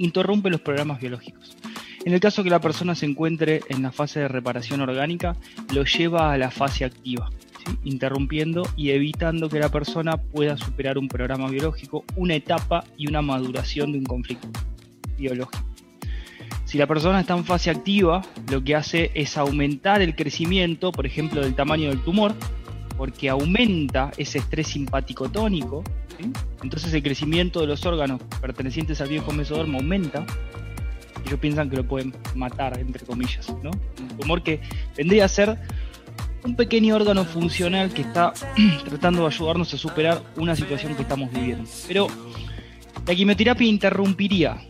interrumpe los programas biológicos. En el caso que la persona se encuentre en la fase de reparación orgánica, lo lleva a la fase activa, interrumpiendo y evitando que la persona pueda superar un programa biológico, una etapa y una maduración de un conflicto biológico. Si la persona está en fase activa, lo que hace es aumentar el crecimiento, por ejemplo, del tamaño del tumor, porque aumenta ese estrés simpático tónico, entonces el crecimiento de los órganos pertenecientes al viejo mesodermo aumenta, ellos piensan que lo pueden matar, entre comillas, ¿no? Un tumor que vendría a ser un pequeño órgano funcional que está tratando de ayudarnos a superar una situación que estamos viviendo. Pero la quimioterapia interrumpiría,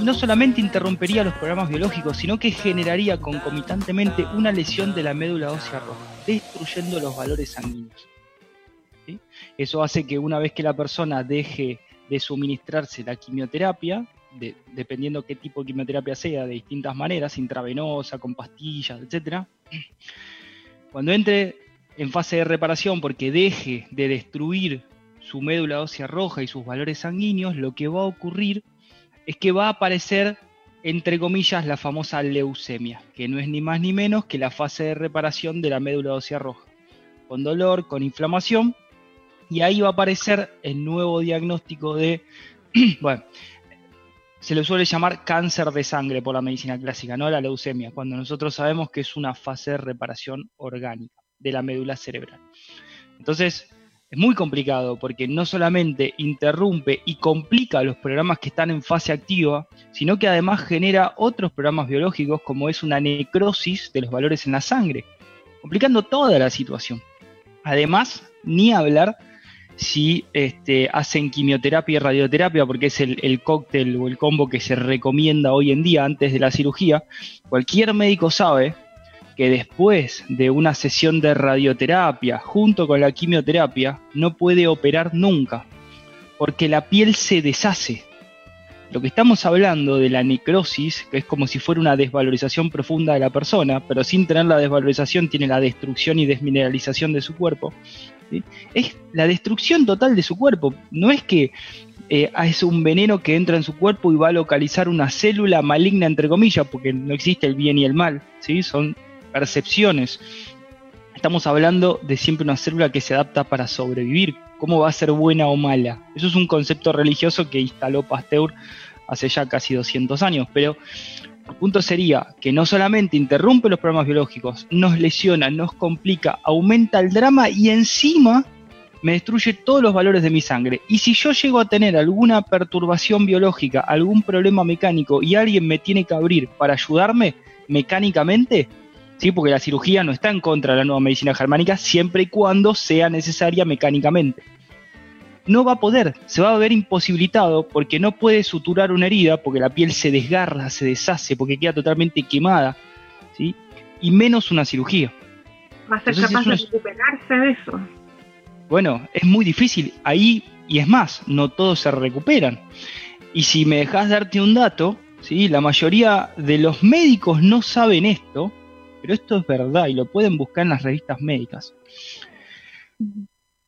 y no solamente interrumpiría los programas biológicos, sino que generaría concomitantemente una lesión de la médula ósea roja, destruyendo los valores sanguíneos. Eso hace que una vez que la persona deje de suministrarse la quimioterapia, dependiendo qué tipo de quimioterapia sea, de distintas maneras, intravenosa, con pastillas, etc., cuando entre en fase de reparación porque deje de destruir su médula ósea roja y sus valores sanguíneos, lo que va a ocurrir es que va a aparecer, entre comillas, la famosa leucemia, que no es ni más ni menos que la fase de reparación de la médula ósea roja, con dolor, con inflamación, y ahí va a aparecer el nuevo diagnóstico de, bueno, se le suele llamar cáncer de sangre por la medicina clásica, no la leucemia, cuando nosotros sabemos que es una fase de reparación orgánica de la médula cerebral. Entonces, es muy complicado porque no solamente interrumpe y complica los programas que están en fase activa, sino que además genera otros programas biológicos como es una necrosis de los valores en la sangre, complicando toda la situación. Además, ni hablar si este, hacen quimioterapia y radioterapia, porque es el, cóctel o el combo que se recomienda hoy en día antes de la cirugía, cualquier médico sabe que después de una sesión de radioterapia junto con la quimioterapia no puede operar nunca, porque la piel se deshace. Lo que estamos hablando de la necrosis, que es como si fuera una desvalorización profunda de la persona, pero sin tener la desvalorización tiene la destrucción y desmineralización de su cuerpo, es la destrucción total de su cuerpo. No es que eh, es un veneno que entra en su cuerpo y va a localizar una célula maligna, entre comillas, porque no existe el bien y el mal, son percepciones. Estamos hablando de siempre una célula que se adapta para sobrevivir. ¿Cómo va a ser buena o mala? Eso es un concepto religioso que instaló Pasteur hace ya casi 200 años, pero el punto sería que no solamente interrumpe los programas biológicos, nos lesiona, nos complica, aumenta el drama y encima me destruye todos los valores de mi sangre. Y si yo llego a tener alguna perturbación biológica, algún problema mecánico y alguien me tiene que abrir para ayudarme mecánicamente, ¿sí? porque la cirugía no está en contra de la nueva medicina germánica siempre y cuando sea necesaria mecánicamente no va a poder, se va a ver imposibilitado porque no puede suturar una herida, porque la piel se desgarra, se deshace, porque queda totalmente quemada, ¿sí? y menos una cirugía. Va a ser capaz de recuperarse de eso. Bueno, es muy difícil ahí, y es más, no todos se recuperan. Y si me dejas darte un dato, ¿sí? la mayoría de los médicos no saben esto, pero esto es verdad y lo pueden buscar en las revistas médicas.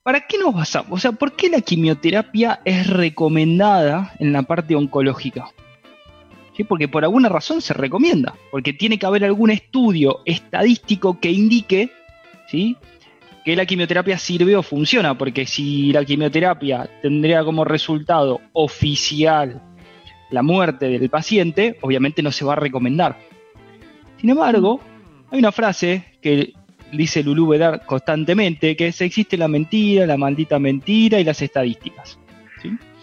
¿Para qué nos basamos? O sea, ¿por qué la quimioterapia es recomendada en la parte oncológica? ¿Sí? Porque por alguna razón se recomienda, porque tiene que haber algún estudio estadístico que indique ¿sí? que la quimioterapia sirve o funciona, porque si la quimioterapia tendría como resultado oficial la muerte del paciente, obviamente no se va a recomendar. Sin embargo, hay una frase que dice Lulú Vedar constantemente, que es, existe la mentira, la maldita mentira y las estadísticas.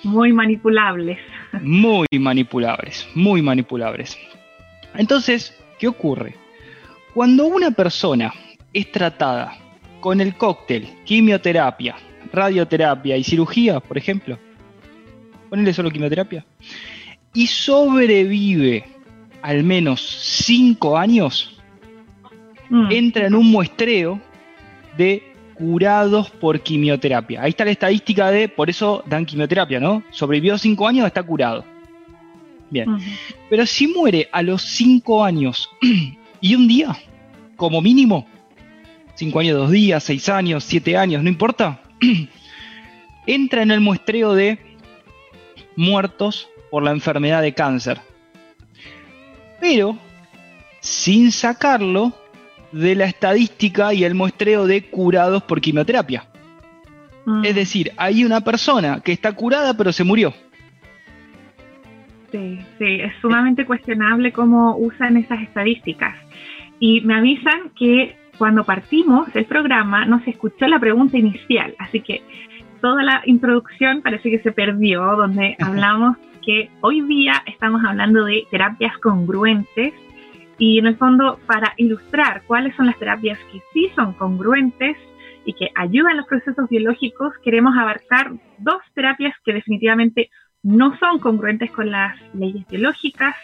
Muy manipulables. Muy manipulables, muy manipulables. Entonces, ¿qué ocurre? Cuando una persona es tratada con el cóctel, quimioterapia, radioterapia y cirugía, por ejemplo, ponele solo quimioterapia, y sobrevive al menos 5 años, Mm. entra en un muestreo de curados por quimioterapia. Ahí está la estadística de, por eso dan quimioterapia, ¿no? Sobrevivió cinco años, está curado. Bien. Pero si muere a los cinco años y un día, como mínimo, cinco años, dos días, seis años, siete años, no importa, entra en el muestreo de muertos por la enfermedad de cáncer. Pero sin sacarlo de la estadística y el muestreo de curados por quimioterapia. Mm. Es decir, hay una persona que está curada pero se murió. Sí, sí, es sumamente cuestionable cómo usan esas estadísticas. Y me avisan que cuando partimos el programa no se escuchó la pregunta inicial, así que toda la introducción parece que se perdió, donde hablamos que hoy día estamos hablando de terapias congruentes y en el fondo para ilustrar cuáles son las terapias que sí son congruentes y que ayudan los procesos biológicos, queremos abarcar dos terapias que definitivamente no son congruentes con las leyes biológicas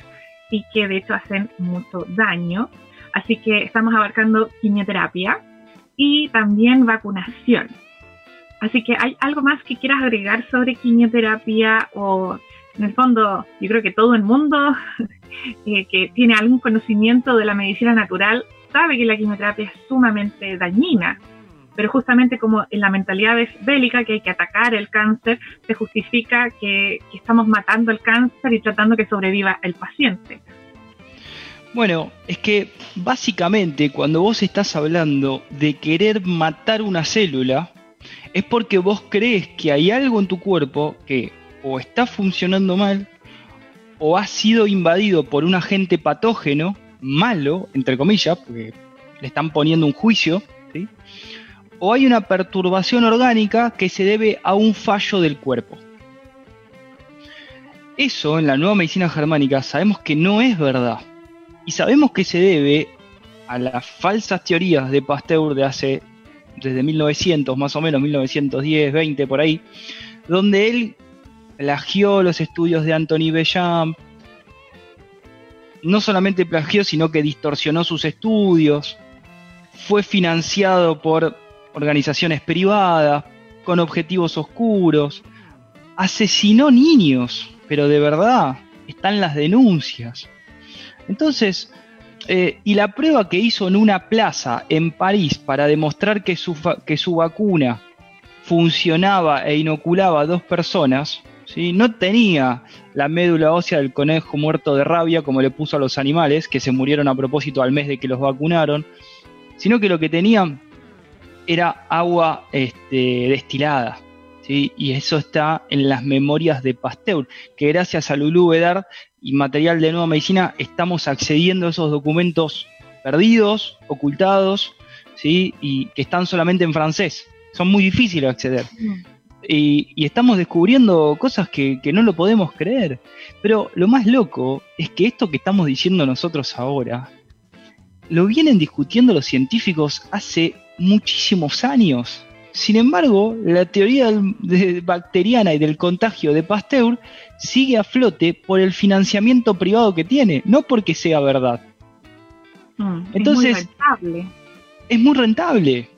y que de hecho hacen mucho daño. Así que estamos abarcando quimioterapia y también vacunación. Así que hay algo más que quieras agregar sobre quimioterapia o en el fondo yo creo que todo el mundo eh, que tiene algún conocimiento de la medicina natural sabe que la quimioterapia es sumamente dañina pero justamente como en la mentalidad bélica que hay que atacar el cáncer, se justifica que, estamos matando el cáncer y tratando que sobreviva el paciente. Bueno, es que básicamente cuando vos estás hablando de querer matar una célula, es porque vos crees que hay algo en tu cuerpo que o está funcionando mal o ha sido invadido por un agente patógeno malo, entre comillas, porque le están poniendo un juicio, o hay una perturbación orgánica que se debe a un fallo del cuerpo. Eso en la nueva medicina germánica sabemos que no es verdad. Y sabemos que se debe a las falsas teorías de Pasteur de hace, desde 1900, más o menos 1910, 20 por ahí, donde él plagió los estudios de Anthony Bellam, no solamente plagió, sino que distorsionó sus estudios, fue financiado por organizaciones privadas, con objetivos oscuros, asesinó niños, pero de verdad, están las denuncias. Entonces, eh, y la prueba que hizo en una plaza en París para demostrar que su, que su vacuna funcionaba e inoculaba a dos personas, no tenía la médula ósea del conejo muerto de rabia como le puso a los animales, que se murieron a propósito al mes de que los vacunaron, sino que lo que tenía era agua este, destilada. Y eso está en las memorias de Pasteur, que gracias a Lulú Vedar y material de nueva medicina estamos accediendo a esos documentos perdidos, ocultados, y que están solamente en francés. Son muy difíciles de acceder. Mm. Y, estamos descubriendo cosas que, que, no lo podemos creer. Pero lo más loco es que esto que estamos diciendo nosotros ahora, lo vienen discutiendo los científicos hace muchísimos años. Sin embargo, la teoría bacteriana y del contagio de Pasteur sigue a flote por el financiamiento privado que tiene, no porque sea verdad. Mm, Entonces, es muy rentable. Es muy rentable.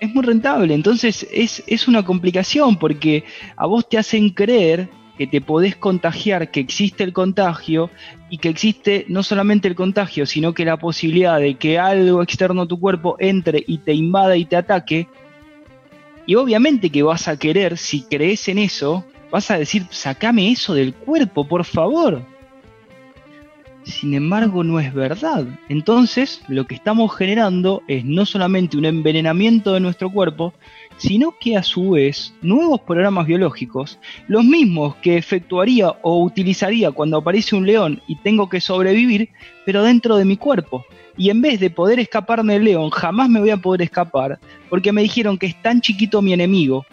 Es muy rentable. Entonces, es, es una complicación porque a vos te hacen creer que te podés contagiar, que existe el contagio y que existe no solamente el contagio, sino que la posibilidad de que algo externo a tu cuerpo entre y te invada y te ataque. Y obviamente que vas a querer, si crees en eso, vas a decir, sacame eso del cuerpo, por favor. Sin embargo, no es verdad. Entonces, lo que estamos generando es no solamente un envenenamiento de nuestro cuerpo, sino que a su vez nuevos programas biológicos, los mismos que efectuaría o utilizaría cuando aparece un león y tengo que sobrevivir, pero dentro de mi cuerpo. Y en vez de poder escaparme del león, jamás me voy a poder escapar, porque me dijeron que es tan chiquito mi enemigo,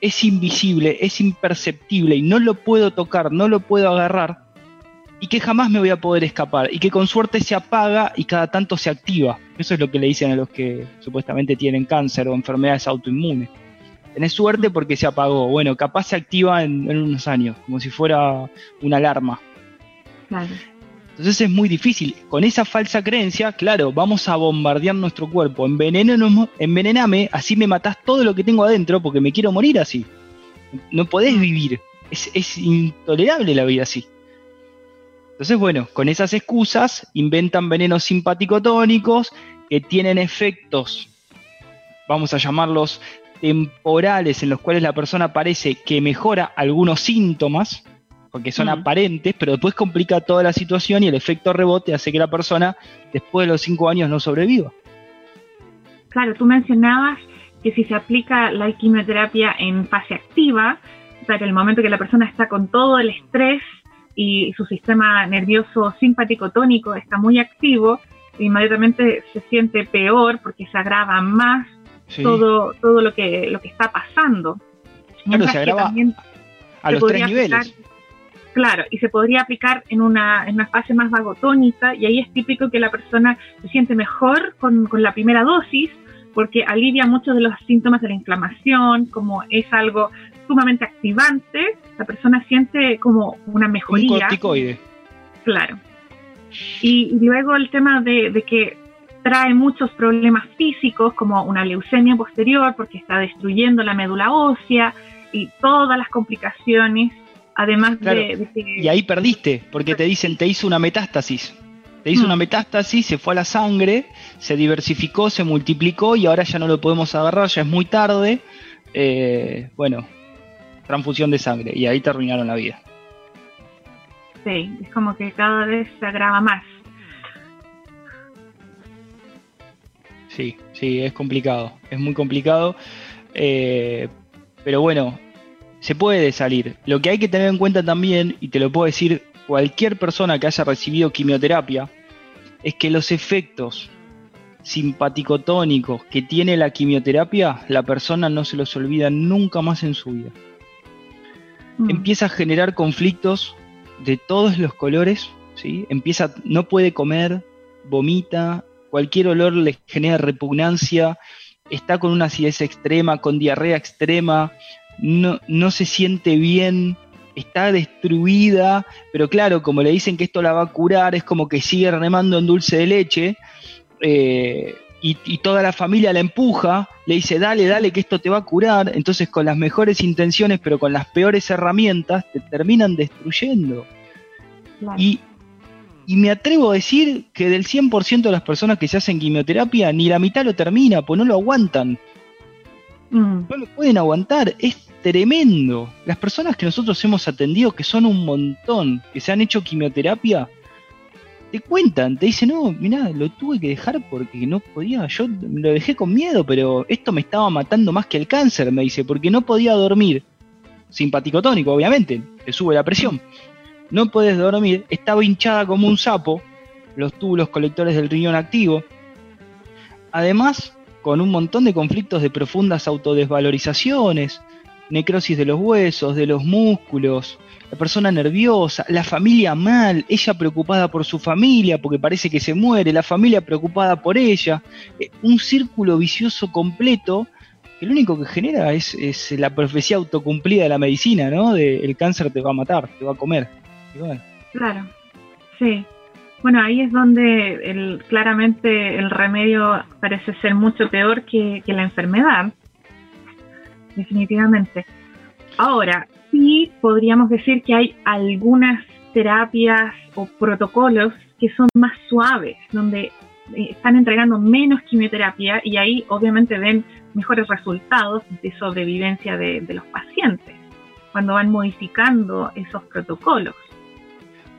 es invisible, es imperceptible y no lo puedo tocar, no lo puedo agarrar, y que jamás me voy a poder escapar y que con suerte se apaga y cada tanto se activa. Eso es lo que le dicen a los que supuestamente tienen cáncer o enfermedades autoinmunes. Tenés suerte porque se apagó. Bueno, capaz se activa en, unos años, como si fuera una alarma. Claro. Entonces es muy difícil. Con esa falsa creencia, claro, vamos a bombardear nuestro cuerpo. envenename, así me matás todo lo que tengo adentro porque me quiero morir así. No podés vivir. Es, es intolerable la vida así. Entonces, bueno, con esas excusas inventan venenos simpático-tónicos que tienen efectos, vamos a llamarlos temporales, en los cuales la persona parece que mejora algunos síntomas, porque son aparentes, pero después complica toda la situación y el efecto rebote hace que la persona después de los cinco años no sobreviva. Claro, tú mencionabas que si se aplica la quimioterapia en fase activa, o sea, que el momento que la persona está con todo el estrés y su sistema nervioso simpático tónico está muy activo, inmediatamente se siente peor porque se agrava más todo, todo lo que lo que está pasando. Claro, se agrava a los tres niveles. Claro, y se podría aplicar en una, en una fase más vagotónica y ahí es típico que la persona se siente mejor con, con la primera dosis porque alivia muchos de los síntomas de la inflamación, como es algo sumamente activante, la persona siente como una mejoría. Un corticoide. Claro. Y, luego el tema de, de, que trae muchos problemas físicos, como una leucemia posterior, porque está destruyendo la médula ósea y todas las complicaciones además de, Y ahí perdiste, porque te dicen, te hizo una metástasis. Te hizo una mm. metástasis, se fue a la sangre, se diversificó, se multiplicó y ahora ya no lo podemos agarrar, ya es muy tarde. Eh, bueno, transfusión de sangre y ahí terminaron la vida. Sí, es como que cada vez se agrava más. Sí, sí, es complicado, es muy complicado. Eh, pero bueno, se puede salir. Lo que hay que tener en cuenta también, y te lo puedo decir cualquier persona que haya recibido quimioterapia, es que los efectos simpaticotónicos que tiene la quimioterapia, la persona no se los olvida nunca más en su vida. Mm. Empieza a generar conflictos de todos los colores, ¿sí? Empieza, no puede comer, vomita, cualquier olor le genera repugnancia, está con una acidez extrema, con diarrea extrema, no, no se siente bien, está destruida, pero claro, como le dicen que esto la va a curar, es como que sigue remando en dulce de leche, eh, y, y, toda la familia la empuja, le dice, dale, dale, que esto te va a curar, entonces con las mejores intenciones, pero con las peores herramientas, te terminan destruyendo. Y, y, me atrevo a decir que del 100% de las personas que se hacen quimioterapia, ni la mitad lo termina, pues no lo aguantan. Mm. No lo pueden aguantar, es tremendo. Las personas que nosotros hemos atendido, que son un montón, que se han hecho quimioterapia, te cuentan, te dicen, no, mira, lo tuve que dejar porque no podía, yo lo dejé con miedo, pero esto me estaba matando más que el cáncer, me dice, porque no podía dormir. Simpático tónico, obviamente, te sube la presión. No puedes dormir, estaba hinchada como un sapo, los túbulos colectores del riñón activo. Además, con un montón de conflictos de profundas autodesvalorizaciones, necrosis de los huesos, de los músculos, la persona nerviosa, la familia mal, ella preocupada por su familia porque parece que se muere, la familia preocupada por ella, eh, un círculo vicioso completo que lo único que genera es, la profecía autocumplida de la medicina, ¿no? De el cáncer te va a matar, te va a comer. Claro, sí. Bueno, ahí es donde el, claramente el remedio parece ser mucho peor que, que la enfermedad, definitivamente. Ahora, sí podríamos decir que hay algunas terapias o protocolos que son más suaves, donde eh, están entregando menos quimioterapia y ahí obviamente ven mejores resultados de sobrevivencia de, los pacientes cuando van modificando esos protocolos.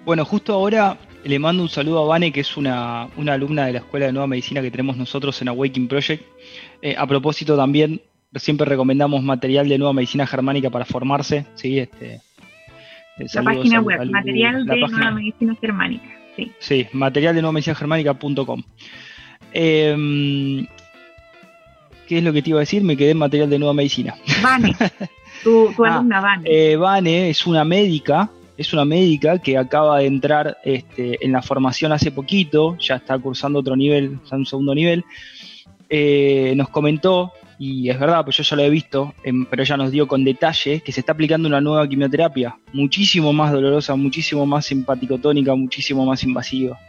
Bueno, justo ahora le mando un saludo a Vane, que es una, alumna de la Escuela de Nueva Medicina que tenemos nosotros en Awakening Project. Eh, a propósito también siempre recomendamos material de nueva medicina germánica para formarse, ¿sí? Este, eh, la página web, material de nueva medicina germánica, sí. Sí, material de nueva medicina germánica.com. Em, ¿Qué es lo que te iba a decir? Me quedé en material de nueva medicina. Vane, tu, ah, alumna Vane. Eh, Vane es una médica, es una médica que acaba de entrar este, en la formación hace poquito, ya está cursando otro nivel, está un segundo nivel. Eh, nos comentó y es verdad, pues yo ya lo he visto, em, pero ella nos dio con detalle que se está aplicando una nueva quimioterapia, muchísimo más dolorosa, muchísimo más simpaticotónica, muchísimo más invasiva.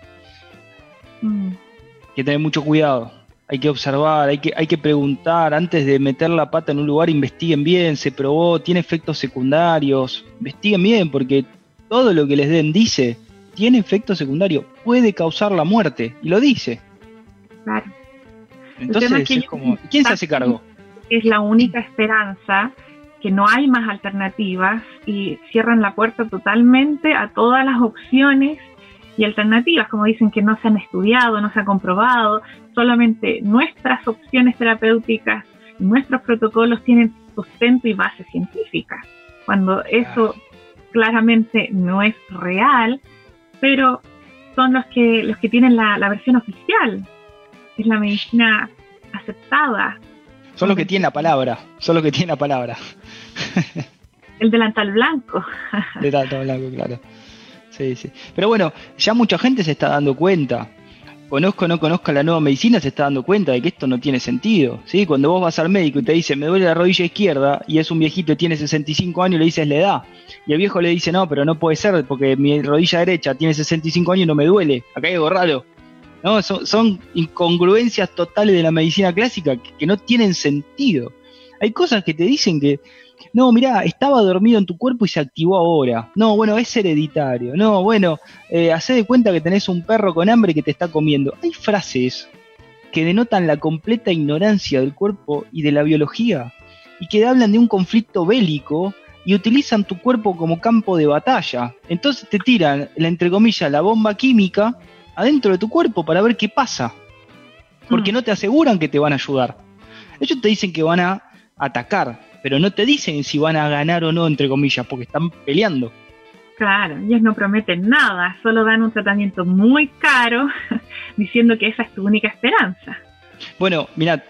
Mm. Hay que tener mucho cuidado, hay que observar, hay que, hay que preguntar, antes de meter la pata en un lugar, investiguen bien, se probó, tiene efectos secundarios, investiguen bien, porque todo lo que les den dice, tiene efectos secundarios, puede causar la muerte, y lo dice. Claro. Entonces, es como, ¿quién se hace cargo? Es la única esperanza que no hay más alternativas y cierran la puerta totalmente a todas las opciones y alternativas, como dicen que no se han estudiado, no se ha comprobado, solamente nuestras opciones terapéuticas, nuestros protocolos tienen sustento y base científica, cuando eso claramente no es real, pero son los que los que tienen la, la versión oficial, es la medicina aceptada. Son los que tienen la palabra, son los que tienen la palabra. El delantal blanco. El delantal blanco, claro. Sí, sí. Pero bueno, ya mucha gente se está dando cuenta. Conozco o no conozca la nueva medicina, se está dando cuenta de que esto no tiene sentido. ¿sí? Cuando vos vas al médico y te dice, me duele la rodilla izquierda, y es un viejito y tiene 65 años, le dices, le da. Y el viejo le dice, no, pero no puede ser, porque mi rodilla derecha tiene 65 años y no me duele. Acá hay algo raro. ¿No? Son, incongruencias totales de la medicina clásica que, no tienen sentido. Hay cosas que te dicen que, no, mira, estaba dormido en tu cuerpo y se activó ahora. No, bueno, es hereditario. No, bueno, eh, de cuenta que tenés un perro con hambre que te está comiendo. Hay frases que denotan la completa ignorancia del cuerpo y de la biología y que hablan de un conflicto bélico y utilizan tu cuerpo como campo de batalla. Entonces te tiran, la, entre comillas, la bomba química adentro de tu cuerpo para ver qué pasa. Porque mm. no te aseguran que te van a ayudar. Ellos te dicen que van a atacar, pero no te dicen si van a ganar o no, entre comillas, porque están peleando. Claro, ellos no prometen nada, solo dan un tratamiento muy caro diciendo que esa es tu única esperanza. Bueno, mira,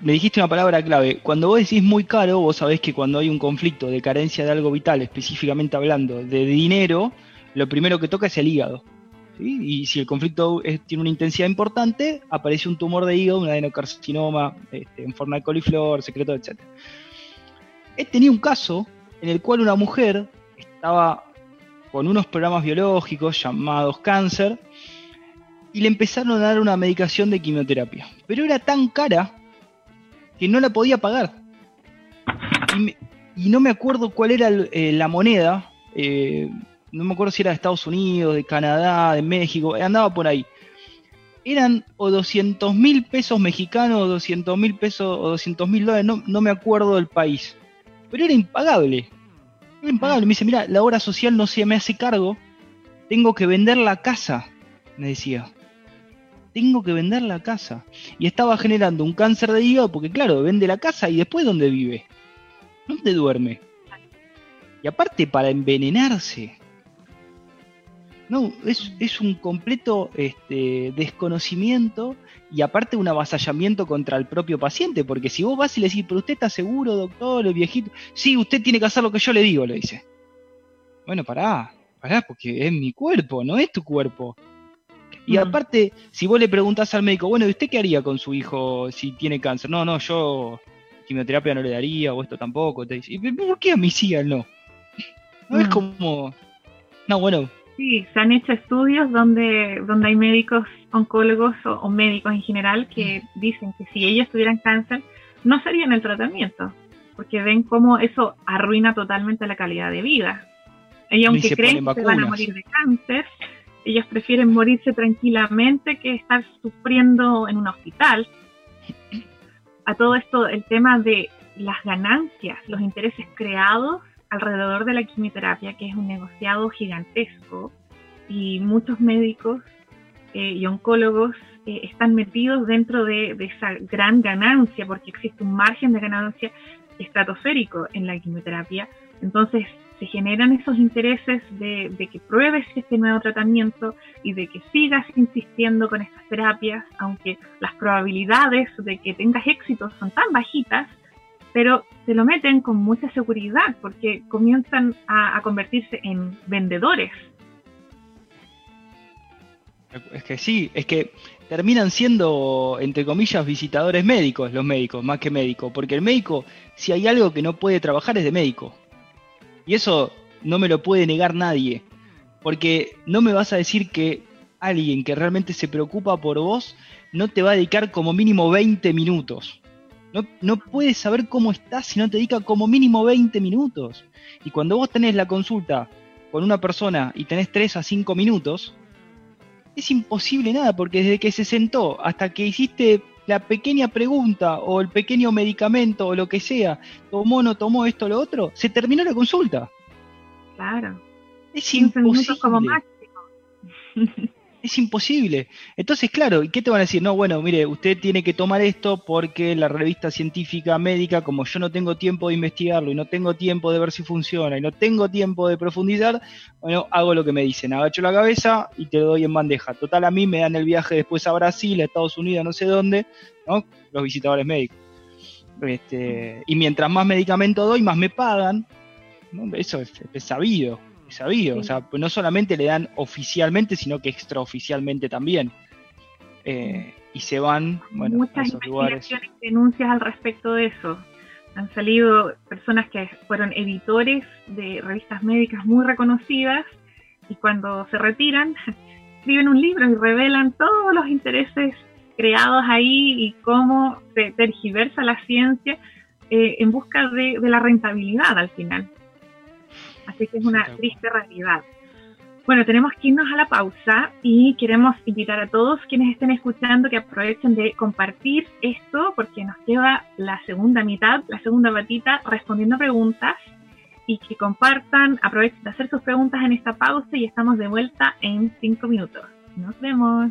me dijiste una palabra clave. Cuando vos decís muy caro, vos sabés que cuando hay un conflicto de carencia de algo vital, específicamente hablando de dinero, lo primero que toca es el hígado. Y si el conflicto tiene una intensidad importante, aparece un tumor de hígado, un adenocarcinoma este, en forma de coliflor, secreto, etc. He tenido un caso en el cual una mujer estaba con unos programas biológicos llamados cáncer y le empezaron a dar una medicación de quimioterapia. Pero era tan cara que no la podía pagar. Y, no me acuerdo cuál era eh, la moneda. Eh, no me acuerdo si era de Estados Unidos, de Canadá, de México, andaba por ahí. Eran o 200 mil pesos mexicanos, o 200 mil pesos, o 200 mil dólares, no, me acuerdo del país. Pero era impagable. Era impagable. Me dice, mira, la obra social no se me hace cargo, tengo que vender la casa, me decía. Tengo que vender la casa. Y estaba generando un cáncer de hígado porque, claro, vende la casa y después ¿dónde vive? ¿Dónde duerme? Y aparte para envenenarse. No, es, un completo este, desconocimiento y aparte un avasallamiento contra el propio paciente, porque si vos vas y le decís, pero usted está seguro, doctor, el viejito, sí, usted tiene que hacer lo que yo le digo, le dice. Bueno, pará, pará, porque es mi cuerpo, no es tu cuerpo. Y aparte, si vos le preguntás al médico, bueno, ¿y usted qué haría con su hijo si tiene cáncer? No, no, yo quimioterapia no le daría, o esto tampoco. Te dice, ¿por qué a mi sí no? No es como... No, bueno, Sí, se han hecho estudios donde, donde hay médicos oncólogos o, médicos en general que dicen que si ellos tuvieran cáncer, no serían el tratamiento, porque ven cómo eso arruina totalmente la calidad de vida. Ellos, aunque creen que van a morir de cáncer, ellos prefieren morirse tranquilamente que estar sufriendo en un hospital. A todo esto, el tema de las ganancias, los intereses creados alrededor de la quimioterapia, que es un negociado gigantesco, y muchos médicos eh, y oncólogos eh, están metidos dentro de, esa gran ganancia, porque existe un margen de ganancia estratosférico en la quimioterapia. Entonces se generan esos intereses de, de, que pruebes este nuevo tratamiento y de que sigas insistiendo con estas terapias, aunque las probabilidades de que tengas éxito son tan bajitas pero se lo meten con mucha seguridad porque comienzan a, convertirse en vendedores. Es que sí, es que terminan siendo, entre comillas, visitadores médicos, los médicos, más que médicos, porque el médico, si hay algo que no puede trabajar, es de médico. Y eso no me lo puede negar nadie, porque no me vas a decir que alguien que realmente se preocupa por vos no te va a dedicar como mínimo 20 minutos. No, puedes saber cómo estás si no te dedica como mínimo 20 minutos. Y cuando vos tenés la consulta con una persona y tenés 3 a 5 minutos, es imposible nada, porque desde que se sentó hasta que hiciste la pequeña pregunta o el pequeño medicamento o lo que sea, tomó no tomó esto o lo otro, se terminó la consulta. Claro. Es imposible. Como máximo. Es imposible. Entonces, claro, ¿y qué te van a decir? No, bueno, mire, usted tiene que tomar esto porque la revista científica médica, como yo no tengo tiempo de investigarlo y no tengo tiempo de ver si funciona y no tengo tiempo de profundizar, bueno, hago lo que me dicen, agacho la cabeza y te doy en bandeja. Total, a mí me dan el viaje después a Brasil, a Estados Unidos, no sé dónde, ¿no? Los visitadores médicos. Este, y mientras más medicamento doy, más me pagan. Eso es sabido sabido. O sea, pues no solamente le dan oficialmente, sino que extraoficialmente también. Eh, y se van, bueno, Muchas a esos lugares. denuncias al respecto de eso. Han salido personas que fueron editores de revistas médicas muy reconocidas y cuando se retiran escriben un libro y revelan todos los intereses creados ahí y cómo se tergiversa la ciencia eh, en busca de la rentabilidad al final. Así que es una triste realidad. Bueno, tenemos que irnos a la pausa y queremos invitar a todos quienes estén escuchando que aprovechen de compartir esto porque nos queda la segunda mitad, la segunda patita respondiendo preguntas y que compartan, aprovechen de hacer sus preguntas en esta pausa y estamos de vuelta en cinco minutos. Nos vemos.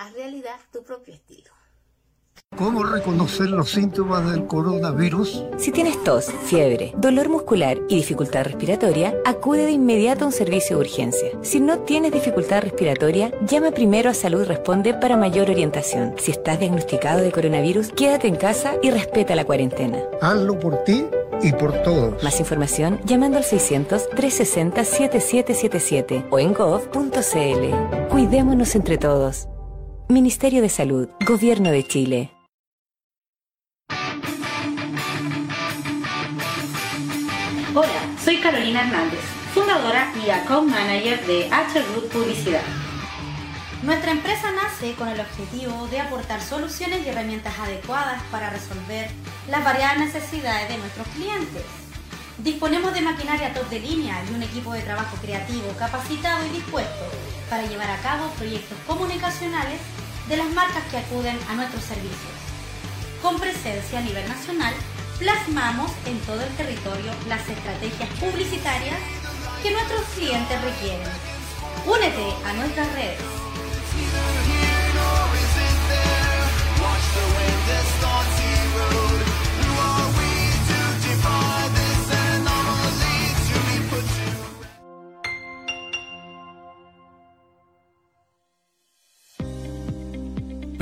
Haz realidad tu propio estilo. ¿Cómo reconocer los síntomas del coronavirus? Si tienes tos, fiebre, dolor muscular y dificultad respiratoria, acude de inmediato a un servicio de urgencia. Si no tienes dificultad respiratoria, llama primero a Salud Responde para mayor orientación. Si estás diagnosticado de coronavirus, quédate en casa y respeta la cuarentena. Hazlo por ti y por todos. Más información llamando al 600-360-7777 o en gov.cl. Cuidémonos entre todos. Ministerio de Salud, Gobierno de Chile. Hola, soy Carolina Hernández, fundadora y account manager de H Publicidad. Nuestra empresa nace con el objetivo de aportar soluciones y herramientas adecuadas para resolver las variadas necesidades de nuestros clientes. Disponemos de maquinaria top de línea y un equipo de trabajo creativo, capacitado y dispuesto para llevar a cabo proyectos comunicacionales de las marcas que acuden a nuestros servicios. Con presencia a nivel nacional, plasmamos en todo el territorio las estrategias publicitarias que nuestros clientes requieren. Únete a nuestras redes.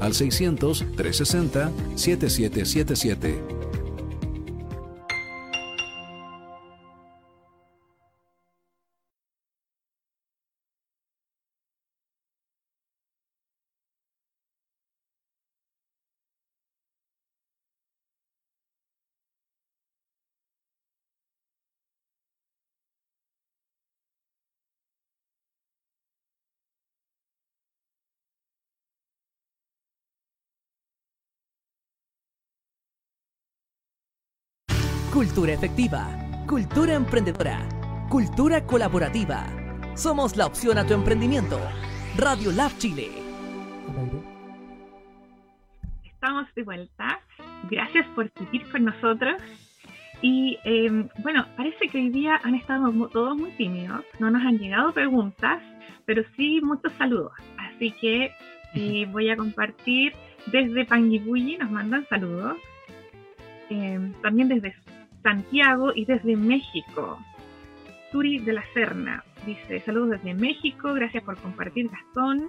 al 600-360-7777. Cultura efectiva, cultura emprendedora, cultura colaborativa. Somos la opción a tu emprendimiento. Radio Lab Chile. Estamos de vuelta. Gracias por seguir con nosotros. Y em, bueno, parece que hoy día han estado todos muy tímidos. No nos han llegado preguntas, pero sí muchos saludos. Así que voy a compartir desde Panguipulli, nos mandan saludos. Em, también desde Santiago y desde México. Turi de la Serna dice, saludos desde México, gracias por compartir Gastón.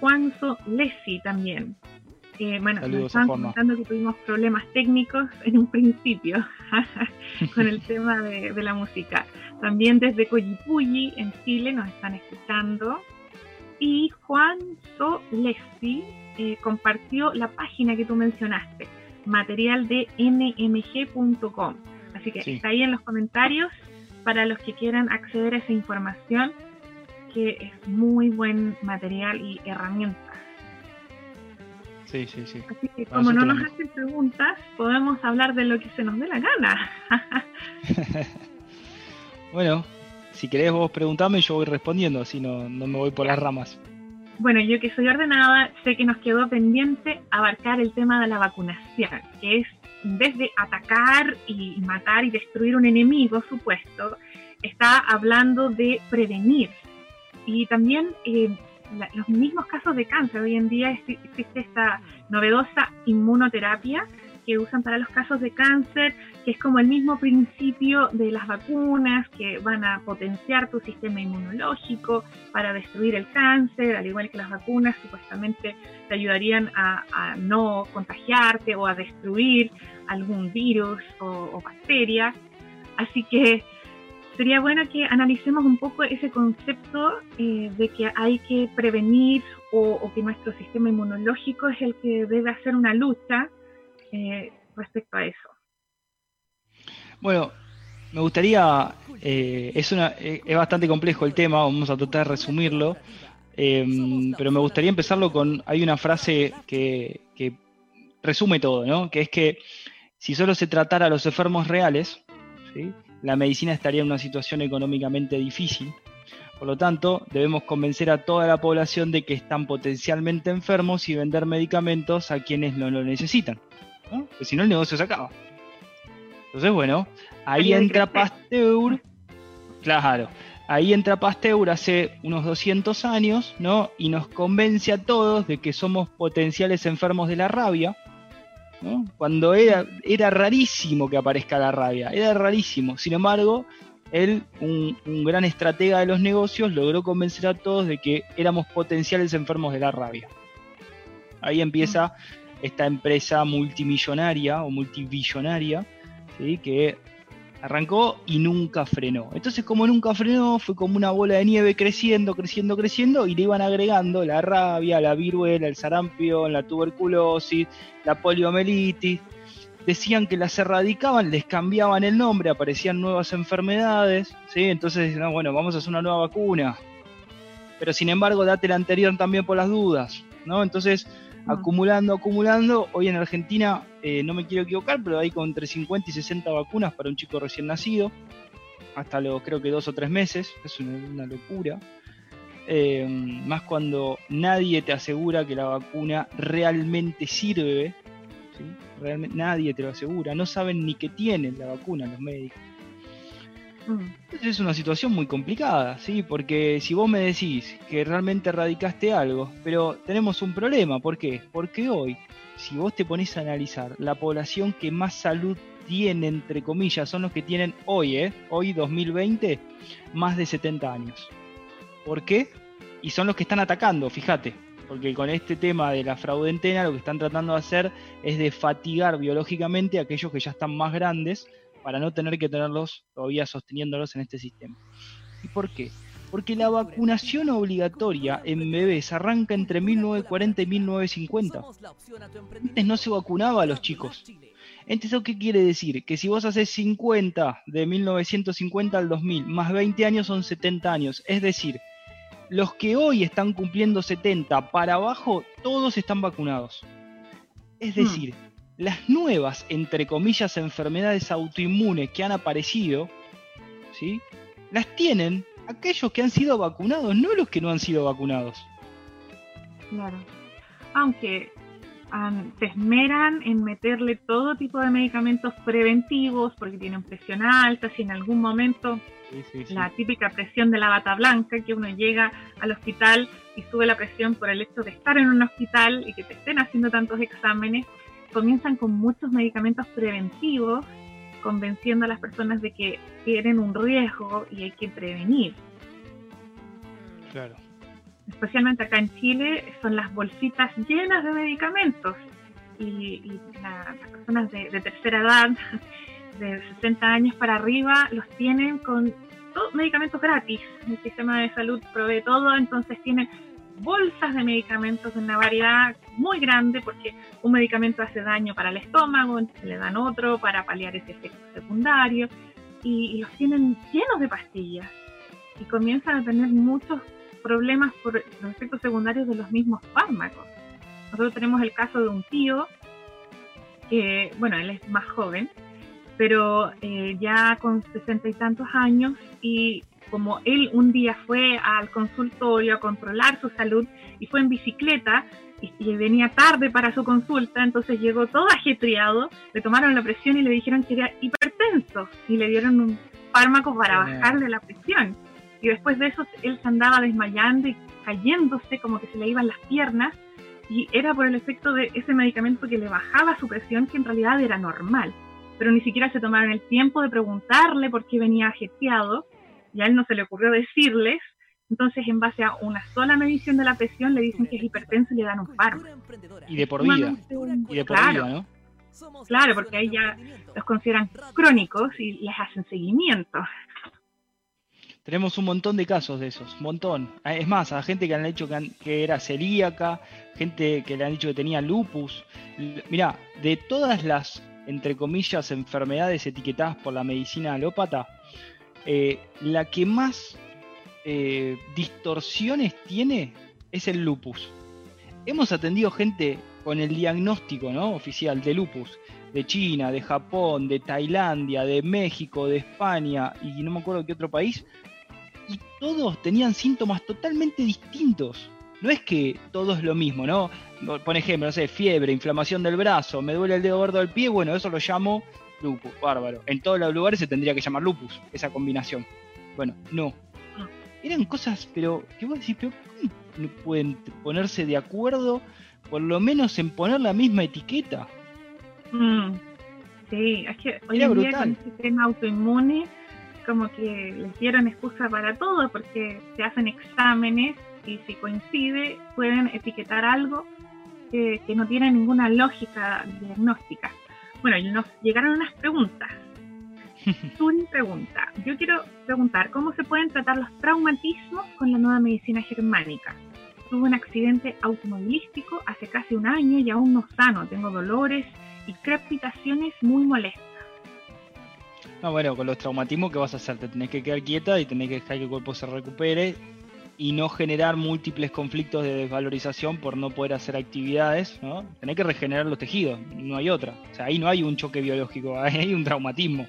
Juanzo Lesi también. Eh, bueno, nos estaban comentando que tuvimos problemas técnicos en un principio con el tema de, la música. También desde Coyipulli, en Chile, nos están escuchando. Y Juanzo Lesi eh, compartió la página que tú mencionaste, material de nmg.com. Así que está ahí en los comentarios para los que quieran acceder a esa información, que es muy buen material y herramientas. Sí, sí, sí. Así que como no nos hacen preguntas, podemos hablar de lo que se nos dé la gana. bueno, si querés vos preguntarme, yo voy respondiendo, así no, no me voy por las ramas. Bueno, yo que soy ordenada, sé que nos quedó pendiente abarcar el tema de la vacunación, que es desde atacar y matar y destruir un enemigo supuesto, está hablando de prevenir. Y también eh, los mismos casos de cáncer, hoy en día existe esta novedosa inmunoterapia que usan para los casos de cáncer, que es como el mismo principio de las vacunas, que van a potenciar tu sistema inmunológico para destruir el cáncer, al igual que las vacunas supuestamente te ayudarían a, no contagiarte o a destruir algún virus o, bacteria. Así que sería bueno que analicemos un poco ese concepto eh, de que hay que prevenir o, o, que nuestro sistema inmunológico es el que debe hacer una lucha eh, respecto a eso. Bueno, me gustaría, eh, es, una, eh, es bastante complejo el tema, vamos a tratar de resumirlo, pero me gustaría empezarlo con, hay una frase que, resume todo, ¿no? que es que si solo se tratara a los enfermos reales, la medicina estaría en una situación económicamente difícil. Por lo tanto, debemos convencer a toda la población de que están potencialmente enfermos y vender medicamentos a quienes no lo necesitan. Porque si no el negocio se acaba. Entonces, bueno, ahí entra Pasteur, claro, ahí entra Pasteur hace unos 200 años, ¿no? Y nos convence a todos de que somos potenciales enfermos de la rabia, ¿no? Cuando era, era rarísimo que aparezca la rabia, era rarísimo. Sin embargo, él, un, un gran estratega de los negocios, logró convencer a todos de que éramos potenciales enfermos de la rabia. Ahí empieza esta empresa multimillonaria o multibillonaria, ¿sí? que arrancó y nunca frenó. Entonces, como nunca frenó, fue como una bola de nieve creciendo, creciendo, creciendo, y le iban agregando la rabia, la viruela, el sarampión, la tuberculosis, la poliomielitis. Decían que las erradicaban, les cambiaban el nombre, aparecían nuevas enfermedades. Entonces decían, bueno, vamos a hacer una nueva vacuna. Pero sin embargo, date la anterior también por las dudas, ¿no? Entonces, acumulando, acumulando. Hoy en Argentina, eh, no me quiero equivocar, pero hay con entre 50 y 60 vacunas para un chico recién nacido, hasta los creo que dos o tres meses, es una, locura. Eh, más cuando nadie te asegura que la vacuna realmente sirve, realmente nadie te lo asegura, no saben ni qué tienen la vacuna los médicos. Entonces es una situación muy complicada, ¿sí? Porque si vos me decís que realmente erradicaste algo, pero tenemos un problema, ¿por qué? Porque hoy, si vos te pones a analizar, la población que más salud tiene, entre comillas, son los que tienen hoy, ¿eh? Hoy 2020, más de 70 años. ¿Por qué? Y son los que están atacando, fíjate. Porque con este tema de la fraudentena lo que están tratando de hacer es de fatigar biológicamente a aquellos que ya están más grandes para no tener que tenerlos todavía sosteniéndolos en este sistema. ¿Y por qué? Porque la vacunación obligatoria en bebés arranca entre 1940 y 1950. Antes no se vacunaba a los chicos. Entonces, ¿eso qué quiere decir? Que si vos haces 50 de 1950 al 2000, más 20 años son 70 años. Es decir, los que hoy están cumpliendo 70 para abajo, todos están vacunados. Es decir, las nuevas, entre comillas, enfermedades autoinmunes que han aparecido, ¿sí? Las tienen aquellos que han sido vacunados, no los que no han sido vacunados. Claro. Aunque se esmeran en meterle todo tipo de medicamentos preventivos porque tienen presión alta, si en algún momento la típica presión de la bata blanca, que uno llega al hospital y sube la presión por el hecho de estar en un hospital y que te estén haciendo tantos exámenes, comienzan con muchos medicamentos preventivos, convenciendo a las personas de que tienen un riesgo y hay que prevenir. Claro. Especialmente acá en Chile son las bolsitas llenas de medicamentos y, las personas de, tercera edad, de 60 años para arriba, los tienen con medicamentos gratis. El sistema de salud provee todo, entonces tienen bolsas de medicamentos de una variedad muy grande porque un medicamento hace daño para el estómago, entonces le dan otro para paliar ese efecto secundario y, los tienen llenos de pastillas y comienzan a tener muchos problemas por los efectos secundarios de los mismos fármacos. Nosotros tenemos el caso de un tío que, bueno, él es más joven, pero eh, ya con sesenta y tantos años y como él un día fue al consultorio a controlar su salud y fue en bicicleta y, venía tarde para su consulta, entonces llegó todo ajetreado, le tomaron la presión y le dijeron que era hipertenso y le dieron un fármaco para bajarle la presión. Y después de eso él se andaba desmayando y cayéndose como que se le iban las piernas y era por el efecto de ese medicamento que le bajaba su presión que en realidad era normal. Pero ni siquiera se tomaron el tiempo de preguntarle por qué venía ajetreado y a él no se le ocurrió decirles, entonces en base a una sola medición de la presión le dicen que es hipertenso y le dan un fármaco. Y de por vida. Y de por claro, vida, ¿no? Claro, porque ahí ya los consideran crónicos y les hacen seguimiento. Tenemos un montón de casos de esos, un montón. Ah, es más, a gente que han dicho que, que era celíaca, gente que le han dicho que tenía lupus. Mirá, de todas las, entre comillas, enfermedades etiquetadas por la medicina alópata, eh, la que más eh, distorsiones tiene es el lupus. Hemos atendido gente con el diagnóstico ¿no? oficial de lupus de China, de Japón, de Tailandia, de México, de España y no me acuerdo qué otro país, y todos tenían síntomas totalmente distintos. No es que todo es lo mismo, ¿no? Por ejemplo, no sé, fiebre, inflamación del brazo, me duele el dedo gordo del pie, bueno, eso lo llamo lupus, bárbaro. En todos los lugares se tendría que llamar lupus, esa combinación. Bueno, no. Eran cosas, pero que vos decís, pero ¿cómo no pueden ponerse de acuerdo, por lo menos en poner la misma etiqueta? Mm. Sí, es que hoy en día con este tema autoinmune, como que les dieron excusa para todo, porque se hacen exámenes y si coincide, pueden etiquetar algo que, que no tiene ninguna lógica diagnóstica. Bueno, y nos llegaron unas preguntas. Una pregunta. Yo quiero preguntar cómo se pueden tratar los traumatismos con la nueva medicina germánica. Tuve un accidente automovilístico hace casi un año y aún no sano. Tengo dolores y crepitaciones muy molestas. No, bueno, con los traumatismos, ¿qué vas a hacer? Te tenés que quedar quieta y tenés que dejar que el cuerpo se recupere y no generar múltiples conflictos de desvalorización por no poder hacer actividades, ¿no? Tenés que regenerar los tejidos, no hay otra. O sea, ahí no hay un choque biológico, hay un traumatismo.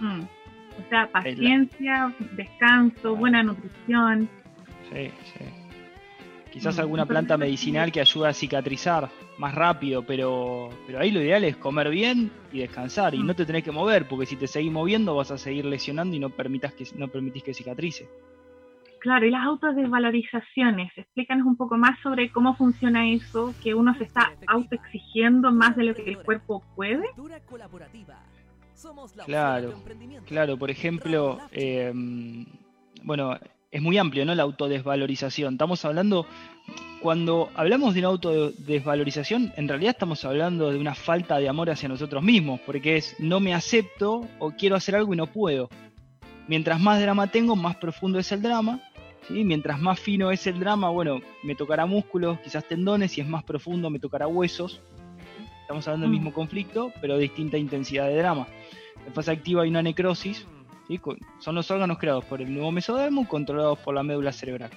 Mm. O sea, paciencia, descanso, buena nutrición. Sí, sí. Quizás Mm, alguna planta medicinal que ayuda a cicatrizar más rápido, pero, pero ahí lo ideal es comer bien y descansar. Y Mm. no te tenés que mover, porque si te seguís moviendo vas a seguir lesionando y no, permitas que, no permitís que cicatrice. Claro, y las autodesvalorizaciones, explícanos un poco más sobre cómo funciona eso, que uno se está autoexigiendo más de lo que el cuerpo puede. Claro. Claro, por ejemplo, eh, bueno, es muy amplio, ¿no? La autodesvalorización. Estamos hablando, cuando hablamos de una autodesvalorización, en realidad estamos hablando de una falta de amor hacia nosotros mismos, porque es no me acepto o quiero hacer algo y no puedo. Mientras más drama tengo, más profundo es el drama. ¿Sí? Mientras más fino es el drama, bueno, me tocará músculos, quizás tendones, si es más profundo me tocará huesos. Estamos hablando del Mm. mismo conflicto, pero de distinta intensidad de drama. En fase activa hay una necrosis, son los órganos creados por el nuevo mesodermo controlados por la médula cerebral.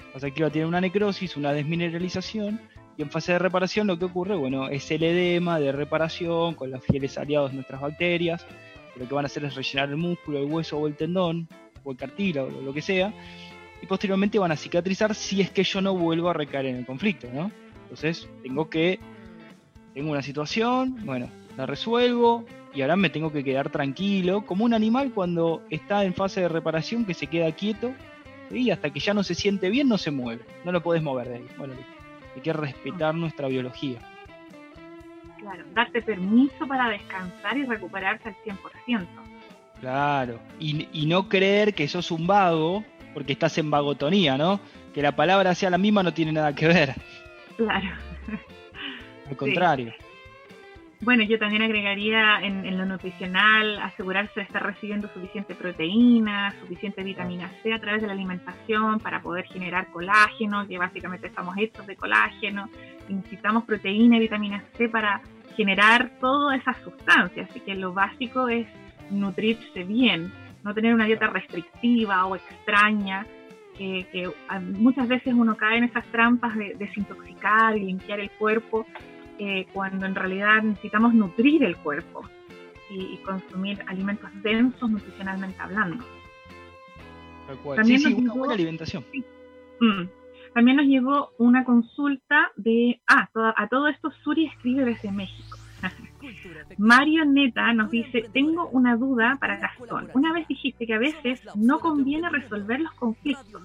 En fase activa tiene una necrosis, una desmineralización, y en fase de reparación lo que ocurre, bueno, es el edema de reparación con los fieles aliados de nuestras bacterias, que lo que van a hacer es rellenar el músculo, el hueso o el tendón, o el cartílago, o lo que sea, y posteriormente van a cicatrizar si es que yo no vuelvo a recaer en el conflicto, ¿no? Entonces, tengo que, tengo una situación, bueno, la resuelvo, y ahora me tengo que quedar tranquilo, como un animal cuando está en fase de reparación que se queda quieto ¿sí? y hasta que ya no se siente bien no se mueve, no lo podés mover de ahí. Bueno, hay que respetar nuestra biología. Claro, darte permiso para descansar y recuperarse al 100%. Claro, y, y no creer que sos un vago porque estás en vagotonía, ¿no? Que la palabra sea la misma no tiene nada que ver, Claro. al contrario. Bueno, yo también agregaría en, en lo nutricional asegurarse de estar recibiendo suficiente proteína, suficiente vitamina C a través de la alimentación para poder generar colágeno, que básicamente estamos hechos de colágeno. y necesitamos proteína y vitamina C para generar todas esas sustancias. Así que lo básico es nutrirse bien, no tener una dieta restrictiva o extraña, que, muchas veces uno cae en esas trampas de desintoxicar y limpiar el cuerpo eh, cuando en realidad necesitamos nutrir el cuerpo y, y consumir alimentos densos nutricionalmente hablando. Tal cual. También sí, sí, nos una llegó- buena alimentación. Mm. También nos llegó una consulta de... Ah, toda- a todo esto Suri escribe desde México. Mario Neta nos dice, tengo una duda para Gastón. Una vez dijiste que a veces no conviene resolver los conflictos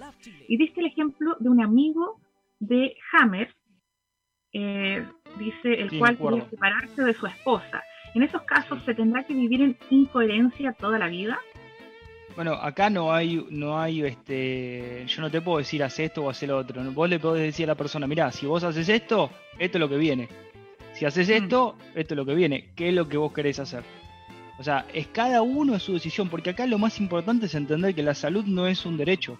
y diste el ejemplo de un amigo de Hammer, eh, dice el Sí, cual quería separarse de su esposa. En esos casos, ¿se tendrá que vivir en incoherencia toda la vida? Bueno, acá no hay, no hay, este, yo no te puedo decir haz esto o haz lo otro. Vos le podés decir a la persona, mirá, si vos haces esto, esto es lo que viene. Si haces Mm. esto, esto es lo que viene. ¿Qué es lo que vos querés hacer? O sea, es cada uno su decisión, porque acá lo más importante es entender que la salud no es un derecho.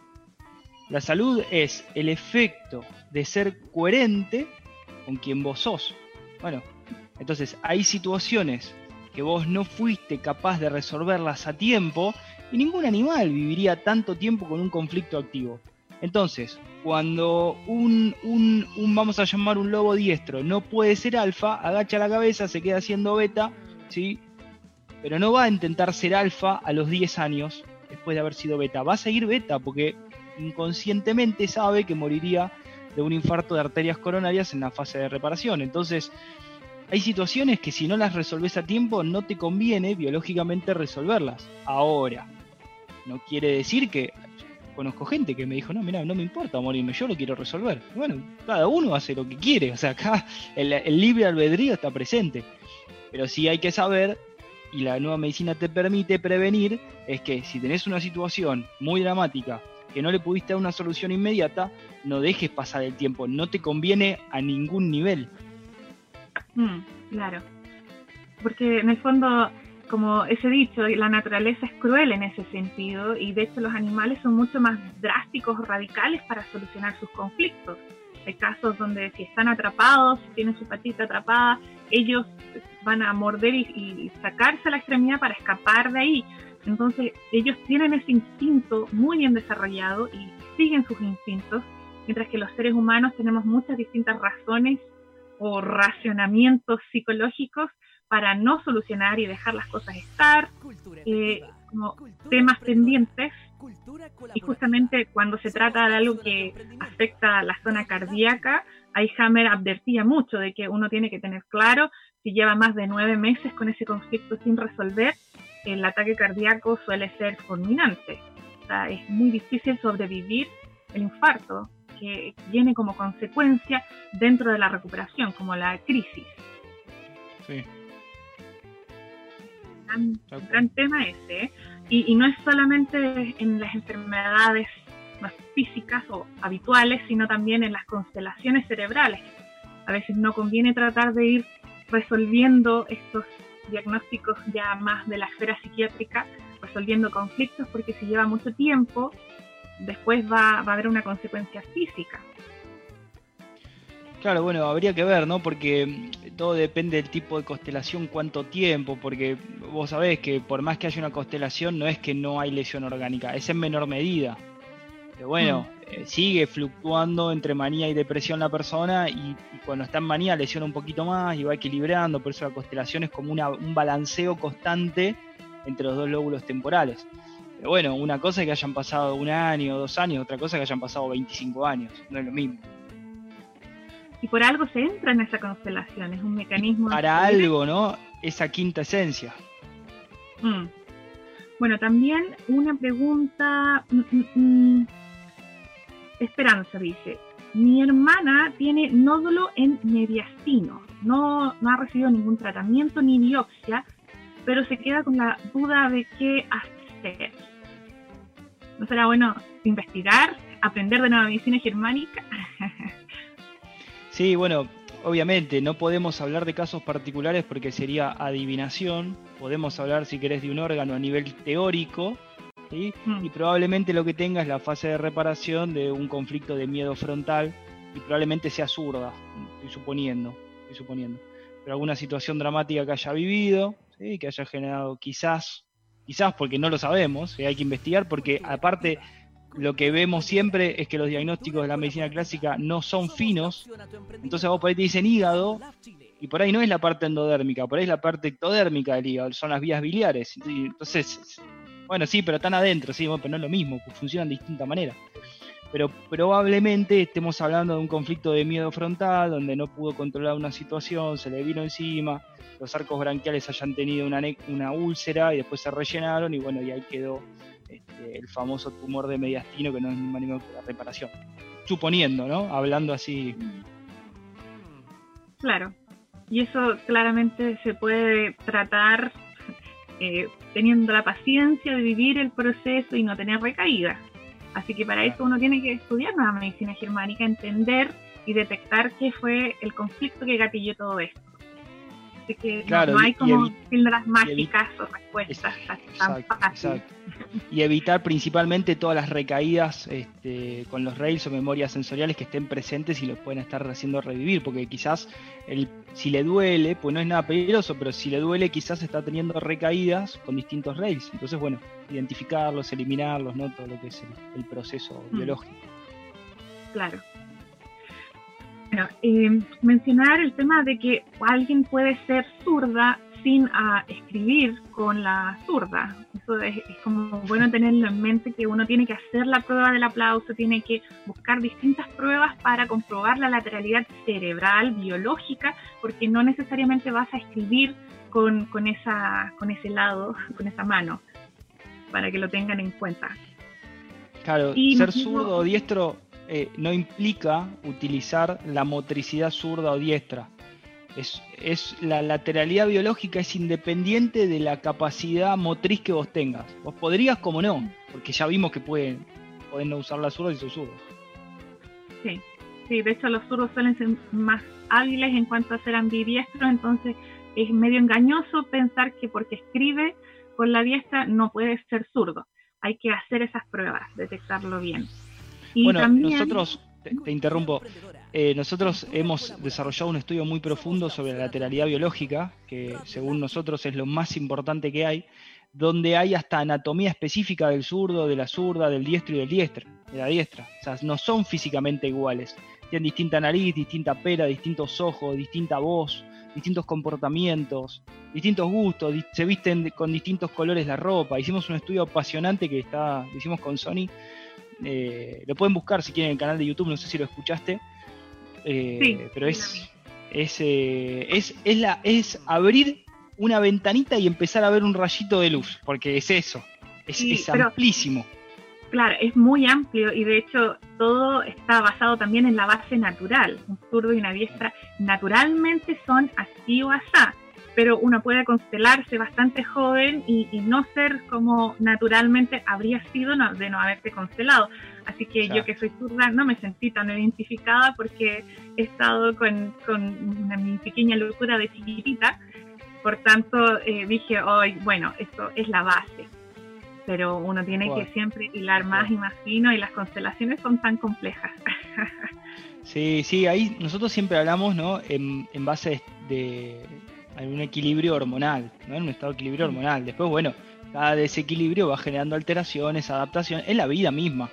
La salud es el efecto de ser coherente con quien vos sos. Bueno, entonces hay situaciones que vos no fuiste capaz de resolverlas a tiempo y ningún animal viviría tanto tiempo con un conflicto activo. Entonces, cuando un, vamos a llamar un lobo diestro, no puede ser alfa, agacha la cabeza, se queda siendo beta, ¿sí? Pero no va a intentar ser alfa a los 10 años después de haber sido beta. Va a seguir beta porque inconscientemente sabe que moriría de un infarto de arterias coronarias en la fase de reparación. Entonces, hay situaciones que si no las resolves a tiempo no te conviene biológicamente resolverlas. Ahora, no quiere decir que conozco gente que me dijo, no, mira, no me importa morirme, yo lo quiero resolver. Bueno, cada uno hace lo que quiere, o sea, acá el, el libre albedrío está presente. Pero sí hay que saber, y la nueva medicina te permite prevenir, es que si tenés una situación muy dramática, que no le pudiste dar una solución inmediata, no dejes pasar el tiempo, no te conviene a ningún nivel. Mm, claro. Porque en el fondo, como ese dicho, la naturaleza es cruel en ese sentido y de hecho los animales son mucho más drásticos radicales para solucionar sus conflictos. Hay casos donde si están atrapados, si tienen su patita atrapada, ellos van a morder y, y sacarse la extremidad para escapar de ahí. Entonces ellos tienen ese instinto muy bien desarrollado y siguen sus instintos, mientras que los seres humanos tenemos muchas distintas razones o racionamientos psicológicos para no solucionar y dejar las cosas estar, eh, como temas pendientes y justamente cuando se trata de algo que afecta a la zona cardíaca, ahí Hammer advertía mucho de que uno tiene que tener claro si lleva más de nueve meses con ese conflicto sin resolver, el ataque cardíaco suele ser fulminante. O sea, es muy difícil sobrevivir el infarto que viene como consecuencia dentro de la recuperación, como la crisis. Sí. Un gran, tema ese. ¿eh? Y, no es solamente en las enfermedades más físicas o habituales, sino también en las constelaciones cerebrales. A veces no conviene tratar de ir resolviendo estos diagnósticos ya más de la esfera psiquiátrica, resolviendo conflictos, porque si lleva mucho tiempo, después va, va a haber una consecuencia física. Claro, bueno, habría que ver, ¿no? Porque mm, todo depende del tipo de constelación, cuánto tiempo, porque vos sabés que por más que haya una constelación, no es que no hay lesión orgánica, es en menor medida. Pero bueno, mm. eh, sigue fluctuando entre manía y depresión la persona y, cuando está en manía lesiona un poquito más y va equilibrando, por eso la constelación es como un balanceo constante entre los dos lóbulos temporales. Pero bueno, una cosa es que hayan pasado un año, dos años, otra cosa es que hayan pasado 25 años, no es lo mismo y por algo se entra en esa constelación, es un mecanismo... Para algo, ¿no? Esa quinta esencia. Mm. Bueno, también una pregunta... Mm, mm, Esperanza dice, mi hermana tiene nódulo en mediastino, no, no ha recibido ningún tratamiento ni biopsia, pero se queda con la duda de qué hacer. ¿No será bueno investigar, aprender de nueva medicina germánica? Sí, bueno, obviamente no podemos hablar de casos particulares porque sería adivinación. Podemos hablar, si querés, de un órgano a nivel teórico. Mm. Y probablemente lo que tenga es la fase de reparación de un conflicto de miedo frontal y probablemente sea zurda, estoy suponiendo, estoy suponiendo. Pero alguna situación dramática que haya vivido, ¿sí? que haya generado quizás, quizás porque no lo sabemos, hay que investigar porque aparte lo que vemos siempre es que los diagnósticos de la medicina clásica no son finos. Entonces vos por ahí te dicen hígado y por ahí no es la parte endodérmica, por ahí es la parte ectodérmica del hígado, son las vías biliares. Entonces, bueno, sí, pero están adentro, sí, pero no es lo mismo, funcionan de distinta manera. Pero probablemente estemos hablando de un conflicto de miedo frontal, donde no pudo controlar una situación, se le vino encima, los arcos branquiales hayan tenido una, una úlcera y después se rellenaron y bueno, y ahí quedó este, el famoso tumor de mediastino que no es ni más ni menos que la reparación. Suponiendo, ¿no? Hablando así. Claro. Y eso claramente se puede tratar eh, teniendo la paciencia de vivir el proceso y no tener recaídas. Así que para eso uno tiene que estudiar nueva medicina germánica, entender y detectar qué fue el conflicto que gatilló todo esto que no, hay como píldoras mágicas o respuestas tan fáciles. Y evitar principalmente todas las recaídas este, con los rails o memorias sensoriales que estén presentes y los pueden estar haciendo revivir, porque quizás el, si le duele, pues no es nada peligroso, pero si le duele quizás está teniendo recaídas con distintos rails. Entonces, bueno, identificarlos, eliminarlos, ¿no? Todo lo que es el, proceso mm. biológico. Claro. Bueno, eh, mencionar el tema de que alguien puede ser zurda sin ah, escribir con la zurda. Eso es, como bueno tenerlo en mente que uno tiene que hacer la prueba del aplauso, tiene que buscar distintas pruebas para comprobar la lateralidad cerebral, biológica, porque no necesariamente vas a escribir con, con, esa, con ese lado, con esa mano, para que lo tengan en cuenta. Claro, ser zurdo o diestro eh, no implica utilizar la motricidad zurda o diestra. Es, es, la lateralidad biológica es independiente de la capacidad motriz que vos tengas. Vos podrías como no, porque ya vimos que pueden, pueden usar la zurda y son zurdos. Sí, sí, de hecho los zurdos suelen ser más hábiles en cuanto a ser ambidiestros, entonces es medio engañoso pensar que porque escribe con la diestra no puede ser zurdo. Hay que hacer esas pruebas, detectarlo bien bueno, nosotros, te, interrumpo, eh, nosotros hemos desarrollado un estudio muy profundo sobre la lateralidad biológica, que según nosotros es lo más importante que hay, donde hay hasta anatomía específica del zurdo, de la zurda, del diestro y del diestro, de la diestra. O sea, no son físicamente iguales. tienen distinta nariz, distinta pera, distintos ojos, distinta voz, distintos comportamientos, distintos gustos, se visten con distintos colores la ropa. Hicimos un estudio apasionante que está, lo hicimos con Sony. Eh, lo pueden buscar si quieren en el canal de YouTube, no sé si lo escuchaste. Eh, pero es, es, eh, es, es, la, es abrir una ventanita y empezar a ver un rayito de luz, porque es eso, es, amplísimo. Claro, es muy amplio y de hecho todo está basado también en la base natural. Un zurdo y una diestra naturalmente son así o asá, pero uno puede constelarse bastante joven y, no ser como naturalmente habría sido de no haberse constelado. Así que yo que soy zurda no me sentí tan identificada porque he estado con, una, mi pequeña locura de chiquitita. Por tanto, eh, dije, hoy, bueno, esto es la base pero uno tiene que siempre hilar más y más fino y las constelaciones son tan complejas. sí, sí, ahí nosotros siempre hablamos ¿no? en, base de, un equilibrio hormonal, ¿no? en un estado de equilibrio hormonal. Después, bueno, cada desequilibrio va generando alteraciones, adaptaciones, en la vida misma.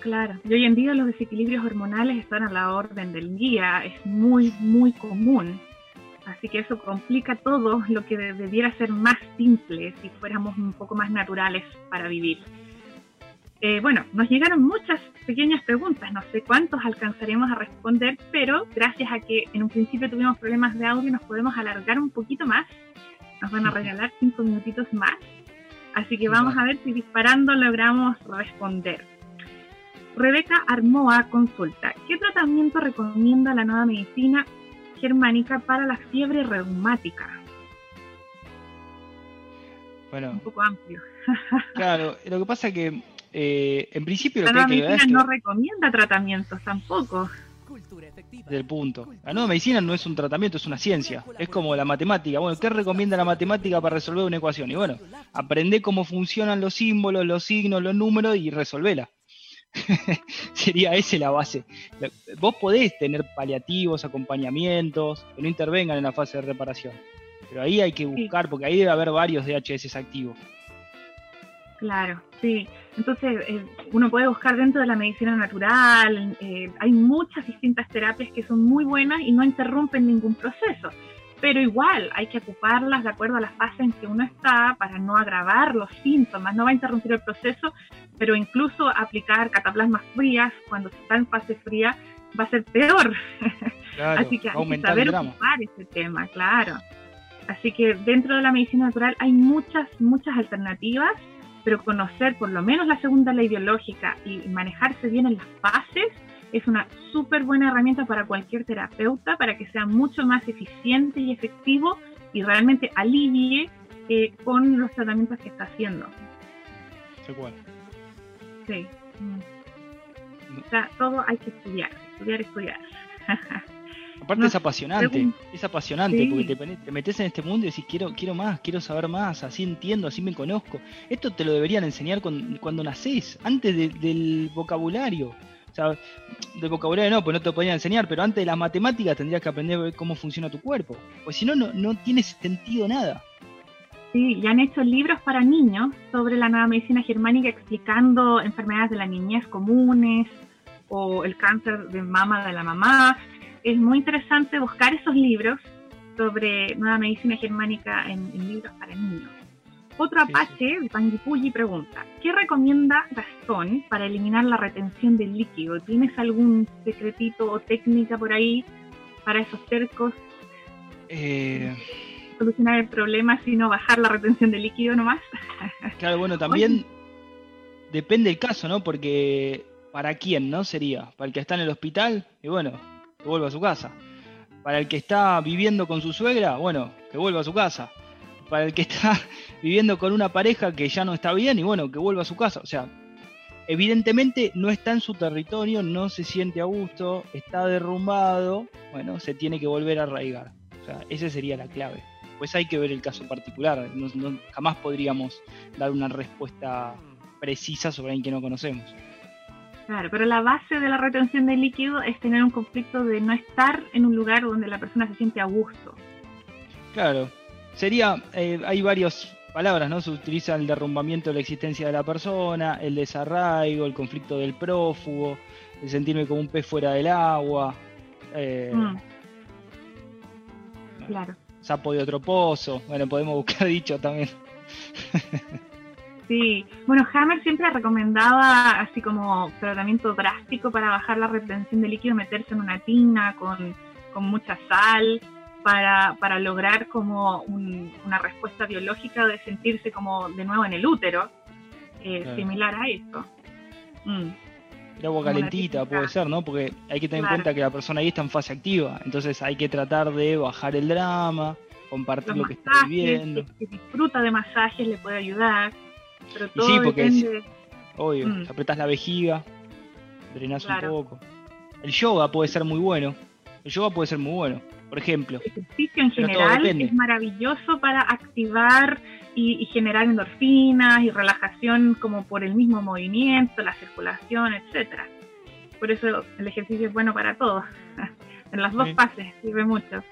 Claro, y hoy en día los desequilibrios hormonales están a la orden del día, es muy, muy común. Así que eso complica todo lo que debiera ser más simple si fuéramos un poco más naturales para vivir. Eh, bueno, nos llegaron muchas pequeñas preguntas, no sé cuántos alcanzaremos a responder, pero gracias a que en un principio tuvimos problemas de audio nos podemos alargar un poquito más. Nos van a regalar cinco minutitos más. Así que vamos a ver si disparando logramos responder. Rebeca Armoa consulta, ¿qué tratamiento recomienda la nueva medicina germánica para la fiebre reumática. Bueno, un poco amplio. claro, lo que pasa es que eh, en principio la nueva medicina no recomienda tratamientos tampoco. Del punto. La nueva medicina no es un tratamiento, es una ciencia. Es como la matemática. Bueno, ¿qué recomienda la matemática para resolver una ecuación? Y bueno, aprende cómo funcionan los símbolos, los signos, los números y resolvela. Sería esa la base. Vos podés tener paliativos, acompañamientos, que no intervengan en la fase de reparación. Pero ahí hay que buscar, porque ahí debe haber varios DHS activos. Claro, sí. Entonces, eh, uno puede buscar dentro de la medicina natural, eh, hay muchas distintas terapias que son muy buenas y no interrumpen ningún proceso pero igual hay que ocuparlas de acuerdo a la fase en que uno está para no agravar los síntomas, no va a interrumpir el proceso, pero incluso aplicar cataplasmas frías cuando se está en fase fría va a ser peor. Así que hay que saber ocupar ese tema, claro. Así que dentro de la medicina natural hay muchas, muchas alternativas, pero conocer por lo menos la segunda ley biológica y manejarse bien en las fases es una súper buena herramienta para cualquier terapeuta para que sea mucho más eficiente y efectivo y realmente alivie eh, con los tratamientos que está haciendo. cuál? Sí. Mm. O sea, todo hay que estudiar, estudiar, estudiar. Aparte es apasionante, es apasionante porque te, metes en este mundo y decís quiero, quiero más, quiero saber más, así entiendo, así me conozco. Esto te lo deberían enseñar cuando nacés, antes del vocabulario. O sea, de vocabulario no, pues no te lo podían enseñar, pero antes de las matemáticas tendrías que aprender cómo funciona tu cuerpo. Pues si no, no tiene sentido nada. Sí, y han hecho libros para niños sobre la nueva medicina germánica explicando enfermedades de la niñez comunes o el cáncer de mama de la mamá. Es muy interesante buscar esos libros sobre nueva medicina germánica en libros para niños. Otro apache, Panguipulli, pregunta, ¿qué recomienda Gastón para eliminar la retención del líquido? ¿Tienes algún secretito o técnica por ahí para esos cercos? Eh... Solucionar el problema, sino bajar la retención del líquido nomás. claro, bueno, también depende del caso, ¿no? Porque ¿para quién, no? Sería, para el que está en el hospital, y bueno, que vuelva a su casa. Para el que está viviendo con su suegra, bueno, que vuelva a su casa para el que está viviendo con una pareja que ya no está bien y bueno, que vuelva a su casa. O sea, evidentemente no está en su territorio, no se siente a gusto, está derrumbado, bueno, se tiene que volver a arraigar. O sea, esa sería la clave. Pues hay que ver el caso particular, jamás podríamos dar una respuesta precisa sobre alguien que no conocemos. Claro, pero la base de la retención de líquido es tener un conflicto de no estar en un lugar donde la persona se siente a gusto. Claro, sería, eh, hay varias palabras, ¿no? Se utiliza el derrumbamiento de la existencia de la persona, el desarraigo, el conflicto del prófugo, de sentirme como un pez fuera del agua. Eh, Mm. Claro. Sapo de otro pozo. Bueno, podemos buscar dicho también. Sí, bueno, Hammer siempre recomendaba así como tratamiento drástico para bajar la retención de líquido, meterse en una tina con, con mucha sal para, para lograr como un- una respuesta biológica de sentirse como de nuevo en el útero, eh, Claro. similar a eso. Mm, El agua calentita puede ser, ¿no? Porque hay que tener Claro. en cuenta que la persona ahí está en fase activa. Entonces hay que tratar de bajar el drama, compartir Los lo que está viviendo. que disfruta de masajes le puede ayudar, pero todo sí, porque es- depende. Obvio, Mm. apretás la vejiga, drenás Claro. un poco. El yoga puede ser muy bueno. El yoga puede ser muy bueno. Por ejemplo, El ejercicio en Pero general es maravilloso para activar y, y generar endorfinas y relajación como por el mismo movimiento, la circulación, etcétera. Por eso el ejercicio es bueno para todos. En las dos Sí. fases sirve mucho.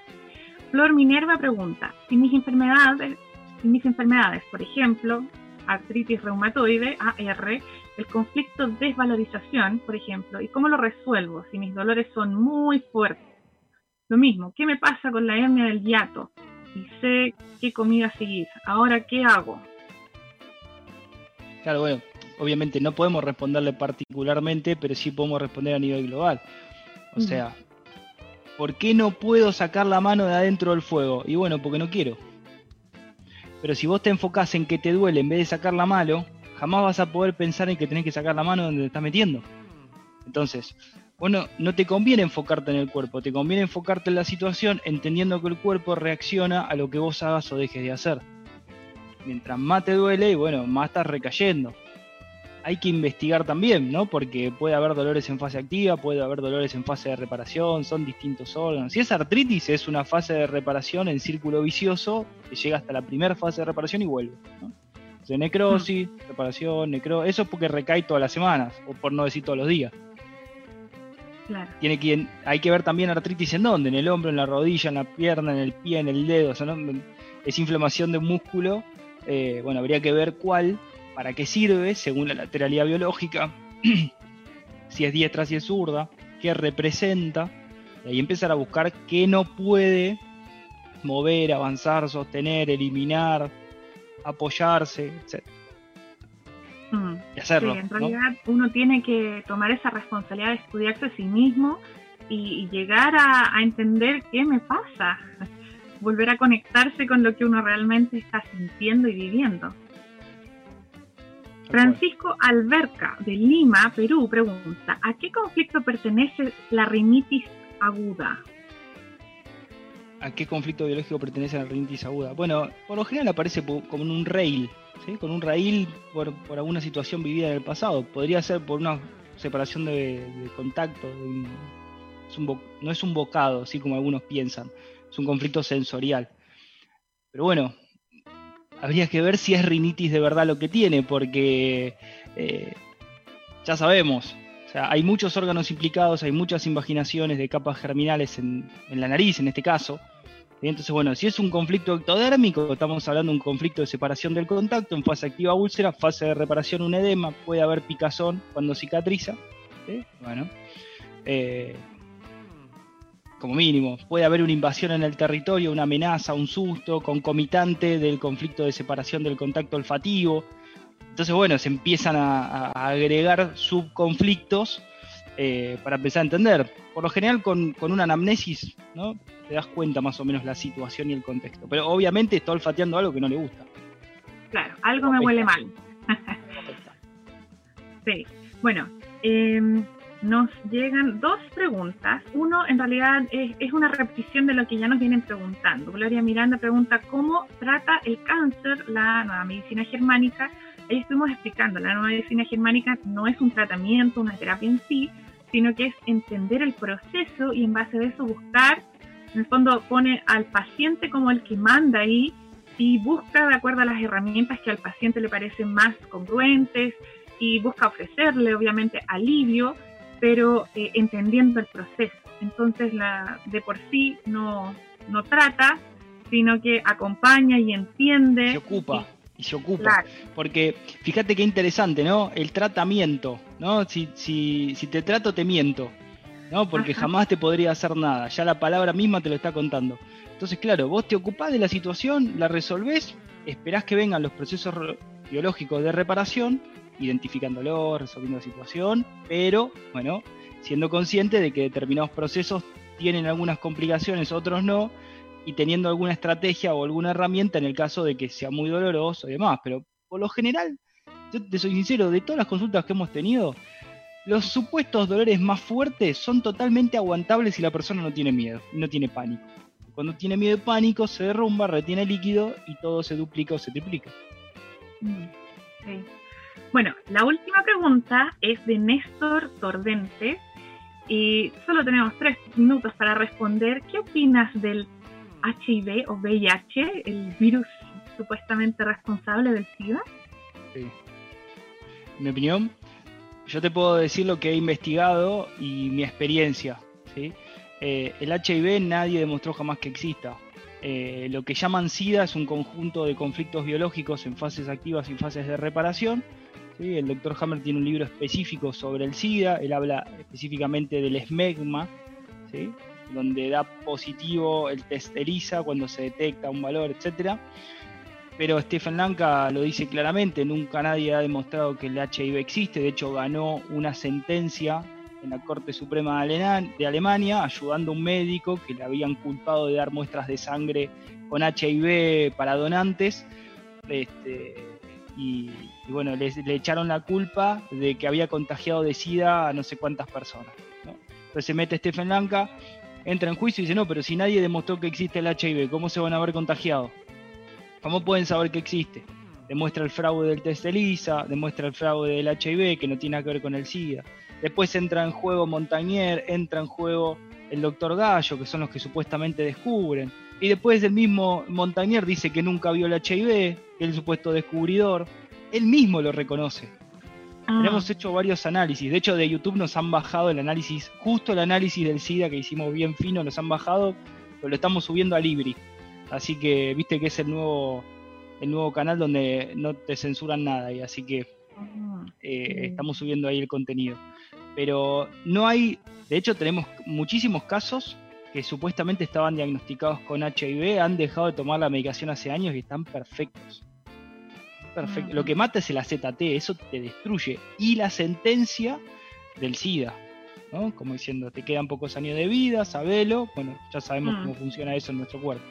Flor Minerva pregunta, si mis enfermedades, si mis enfermedades, por ejemplo, artritis reumatoide, AR, el conflicto desvalorización, por ejemplo, ¿y cómo lo resuelvo si mis dolores son muy fuertes? Lo mismo, ¿qué me pasa con la hernia del hiato? Y sé qué comida seguir. Ahora, ¿qué hago? claro, bueno, obviamente no podemos responderle particularmente, pero sí podemos responder a nivel global. O Mm. sea, ¿por qué no puedo sacar la mano de adentro del fuego? Y bueno, porque no quiero. Pero si vos te enfocás en que te duele en vez de sacar la mano, jamás vas a poder pensar en que tenés que sacar la mano donde te estás metiendo. Entonces, bueno, no te conviene enfocarte en el cuerpo, te conviene enfocarte en la situación entendiendo que el cuerpo reacciona a lo que vos hagas o dejes de hacer. Mientras más te duele, bueno, más estás recayendo. Hay que investigar también, ¿no? Porque puede haber dolores en fase activa, puede haber dolores en fase de reparación, son distintos órganos. Si es artritis, es una fase de reparación en círculo vicioso que llega hasta la primera fase de reparación y vuelve. ¿no? De necrosis, reparación, necro, eso es porque recae todas las semanas, o por no decir todos los días. Claro. Tiene que, hay que ver también artritis en dónde, en el hombro, en la rodilla, en la pierna, en el pie, en el dedo. O sea, ¿no? Es inflamación de músculo. eh, bueno, habría que ver cuál, para qué sirve, según la lateralidad biológica, si es diestra, si es zurda, qué representa. Y ahí empezar a buscar qué no puede mover, avanzar, sostener, eliminar, apoyarse, etc. Mm. Y hacerlo. Sí, en ¿no? realidad uno tiene que tomar esa responsabilidad de estudiarse a sí mismo y, y llegar a, a entender qué me pasa. Volver a conectarse con lo que uno realmente está sintiendo y viviendo. Francisco Alberca, de Lima, Perú, pregunta, ¿a qué conflicto pertenece la rinitis aguda? ¿A qué conflicto biológico pertenece la rinitis aguda? Bueno, por lo general aparece como en un rail, ¿sí? con un rail por, por alguna situación vivida en el pasado. Podría ser por una separación de, de contacto, de es un bo- no es un bocado, así como algunos piensan, es un conflicto sensorial. Pero bueno, habría que ver si es rinitis de verdad lo que tiene, porque eh, ya sabemos, o sea, hay muchos órganos implicados, hay muchas invaginaciones de capas germinales en, en la nariz, en este caso. Entonces, bueno, si es un conflicto ectodérmico, estamos hablando de un conflicto de separación del contacto, en fase activa úlcera, fase de reparación un edema, puede haber picazón cuando cicatriza. Bueno, eh, como mínimo, puede haber una invasión en el territorio, una amenaza, un susto, concomitante del conflicto de separación del contacto olfativo. Entonces, bueno, se empiezan a, a agregar subconflictos eh, para empezar a entender. Por lo general, con, con una anamnesis, ¿no? Te das cuenta más o menos la situación y el contexto. Pero obviamente está olfateando algo que no le gusta. Claro, algo me huele mal. Sí, bueno, eh, nos llegan dos preguntas. Uno, en realidad, es, una repetición de lo que ya nos vienen preguntando. Gloria Miranda pregunta cómo trata el cáncer la nueva medicina germánica. Ahí estuvimos explicando, la nueva medicina germánica no es un tratamiento, una terapia en sí, sino que es entender el proceso y en base a eso buscar, en el fondo pone al paciente como el que manda ahí y busca de acuerdo a las herramientas que al paciente le parecen más congruentes y busca ofrecerle obviamente alivio, pero eh, entendiendo el proceso. Entonces la de por sí no, no trata, sino que acompaña y entiende. Se ocupa. y se ocupa. Porque fíjate qué interesante, ¿no? El tratamiento, ¿no? Si, si, si te trato, te miento, ¿no? Porque jamás te podría hacer nada. Ya la palabra misma te lo está contando. Entonces, claro, vos te ocupás de la situación, la resolvés, esperás que vengan los procesos biológicos de reparación, identificándolo, resolviendo la situación, pero, bueno, siendo consciente de que determinados procesos tienen algunas complicaciones, otros no, y teniendo alguna estrategia o alguna herramienta en el caso de que sea muy doloroso y demás. Pero por lo general, yo te soy sincero, de todas las consultas que hemos tenido, los supuestos dolores más fuertes son totalmente aguantables si la persona no tiene miedo, no tiene pánico. Cuando tiene miedo y pánico, se derrumba, retiene líquido y todo se duplica o se triplica. Mm, bueno, la última pregunta es de Néstor Tordente y solo tenemos tres minutos para responder. ¿Qué opinas del HIV o VIH, el virus supuestamente responsable del SIDA? Sí. Mi opinión, yo te puedo decir lo que he investigado y mi experiencia. ¿sí? Eh, el HIV nadie demostró jamás que exista. Eh, lo que llaman SIDA es un conjunto de conflictos biológicos en fases activas y fases de reparación. ¿Sí? El doctor Hammer tiene un libro específico sobre el SIDA, él habla específicamente del esmegma, ¿sí? donde da positivo el test cuando se detecta un valor, etc. Pero Stephen Lanka lo dice claramente, nunca nadie ha demostrado que el HIV existe, de hecho ganó una sentencia en la Corte Suprema de Alemania, ayudando a un médico que le habían culpado de dar muestras de sangre con HIV para donantes. Este, y, bueno, le, echaron la culpa de que había contagiado de SIDA a no sé cuántas personas. Entonces se mete Stephen Lanka entra en juicio y dice, no, pero si nadie demostró que existe el HIV, ¿cómo se van a haber contagiado? ¿Cómo pueden saber que existe? Demuestra el fraude del test ELISA, demuestra el fraude del HIV, que no tiene nada que ver con el SIDA. Después entra en juego Montañer, entra en juego el doctor Gallo, que son los que supuestamente descubren. Y después el mismo Montañer dice que nunca vio el HIV, que es el supuesto descubridor. Él mismo lo reconoce. Ah. Hemos hecho varios análisis. De hecho, de YouTube nos han bajado el análisis, justo el análisis del SIDA que hicimos bien fino, nos han bajado, pero lo estamos subiendo a Libri. Así que viste que es el nuevo, el nuevo canal donde no te censuran nada. Y así que ah, eh, estamos subiendo ahí el contenido. Pero no hay, de hecho tenemos muchísimos casos que supuestamente estaban diagnosticados con HIV, han dejado de tomar la medicación hace años y están perfectos. Perfecto. Lo que mata es el AZT, eso te destruye. Y la sentencia del SIDA, ¿no? Como diciendo, te quedan pocos años de vida, sabelo. Bueno, ya sabemos mm. cómo funciona eso en nuestro cuerpo.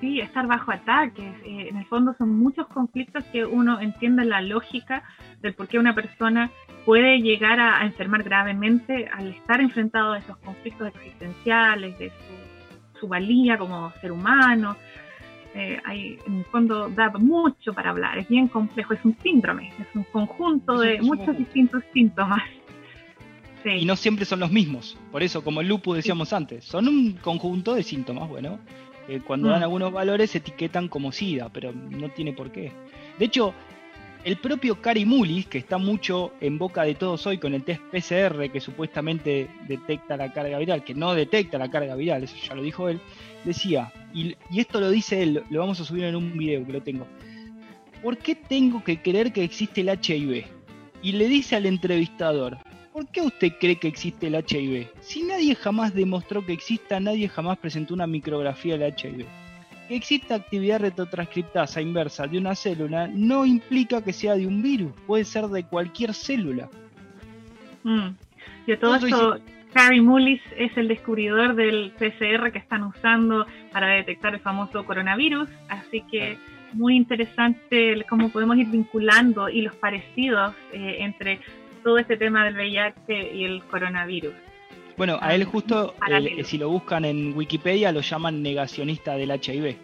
Sí, estar bajo ataques. Eh, en el fondo son muchos conflictos que uno entiende la lógica del por qué una persona puede llegar a, enfermar gravemente al estar enfrentado a esos conflictos existenciales, de su, su valía como ser humano, eh, hay, en el fondo da mucho para hablar, es bien complejo, es un síndrome, es un conjunto de muchos distintos síntomas. Y no siempre son los mismos, por eso, como el lupus decíamos antes, son un conjunto de síntomas, bueno, cuando dan mm. algunos valores se etiquetan como SIDA, pero no tiene por qué. De hecho, el propio Cari Mullis, que está mucho en boca de todos hoy con el test PCR que supuestamente detecta la carga viral, que no detecta la carga viral, eso ya lo dijo él, decía, y, esto lo dice él, lo vamos a subir en un video que lo tengo. ¿Por qué tengo que creer que existe el HIV? Y le dice al entrevistador, ¿por qué usted cree que existe el HIV? Si nadie jamás demostró que exista, nadie jamás presentó una micrografía del HIV. Que exista actividad retrotranscriptasa inversa de una célula no implica que sea de un virus, puede ser de cualquier célula. Mm. Y todo esto, Harry Mullis es el descubridor del PCR que están usando para detectar el famoso coronavirus, así que muy interesante cómo podemos ir vinculando y los parecidos eh, entre todo este tema del VIH y el coronavirus. Bueno, a él ah, justo, eh, si lo buscan en Wikipedia, lo llaman negacionista del HIV.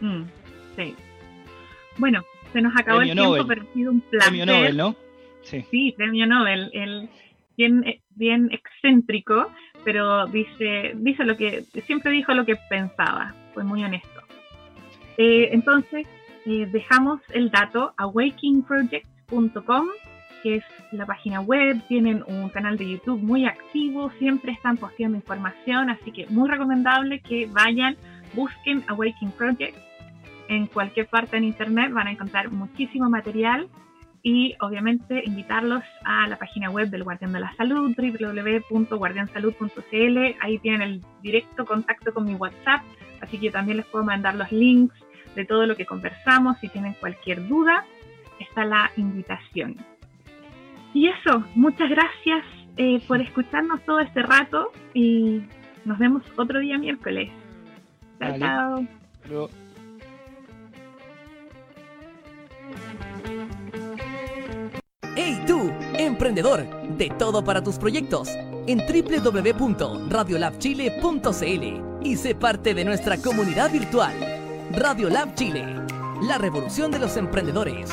Mm, sí. Bueno, se nos acabó el tiempo, pero ha sido un placer. Premio Nobel, ¿no? Sí, sí premio Nobel. El, bien, eh, bien excéntrico, pero dice, dice lo que, siempre dijo lo que pensaba, fue muy honesto. Eh, entonces, eh, dejamos el dato awakingproject.com, que es la página web, tienen un canal de YouTube muy activo, siempre están posteando información, así que muy recomendable que vayan, busquen Awakening Project en cualquier parte en internet van a encontrar muchísimo material y obviamente invitarlos a la página web del Guardián de la Salud, www.guardiansalud.cl. Ahí tienen el directo contacto con mi WhatsApp, así que también les puedo mandar los links de todo lo que conversamos. Si tienen cualquier duda, está la invitación. Y eso, muchas gracias eh, por escucharnos todo este rato y nos vemos otro día miércoles. Chao, chao. ¡Hey tú, emprendedor! De todo para tus proyectos en www.radiolabchile.cl y sé parte de nuestra comunidad virtual. Radio Lab Chile, la revolución de los emprendedores.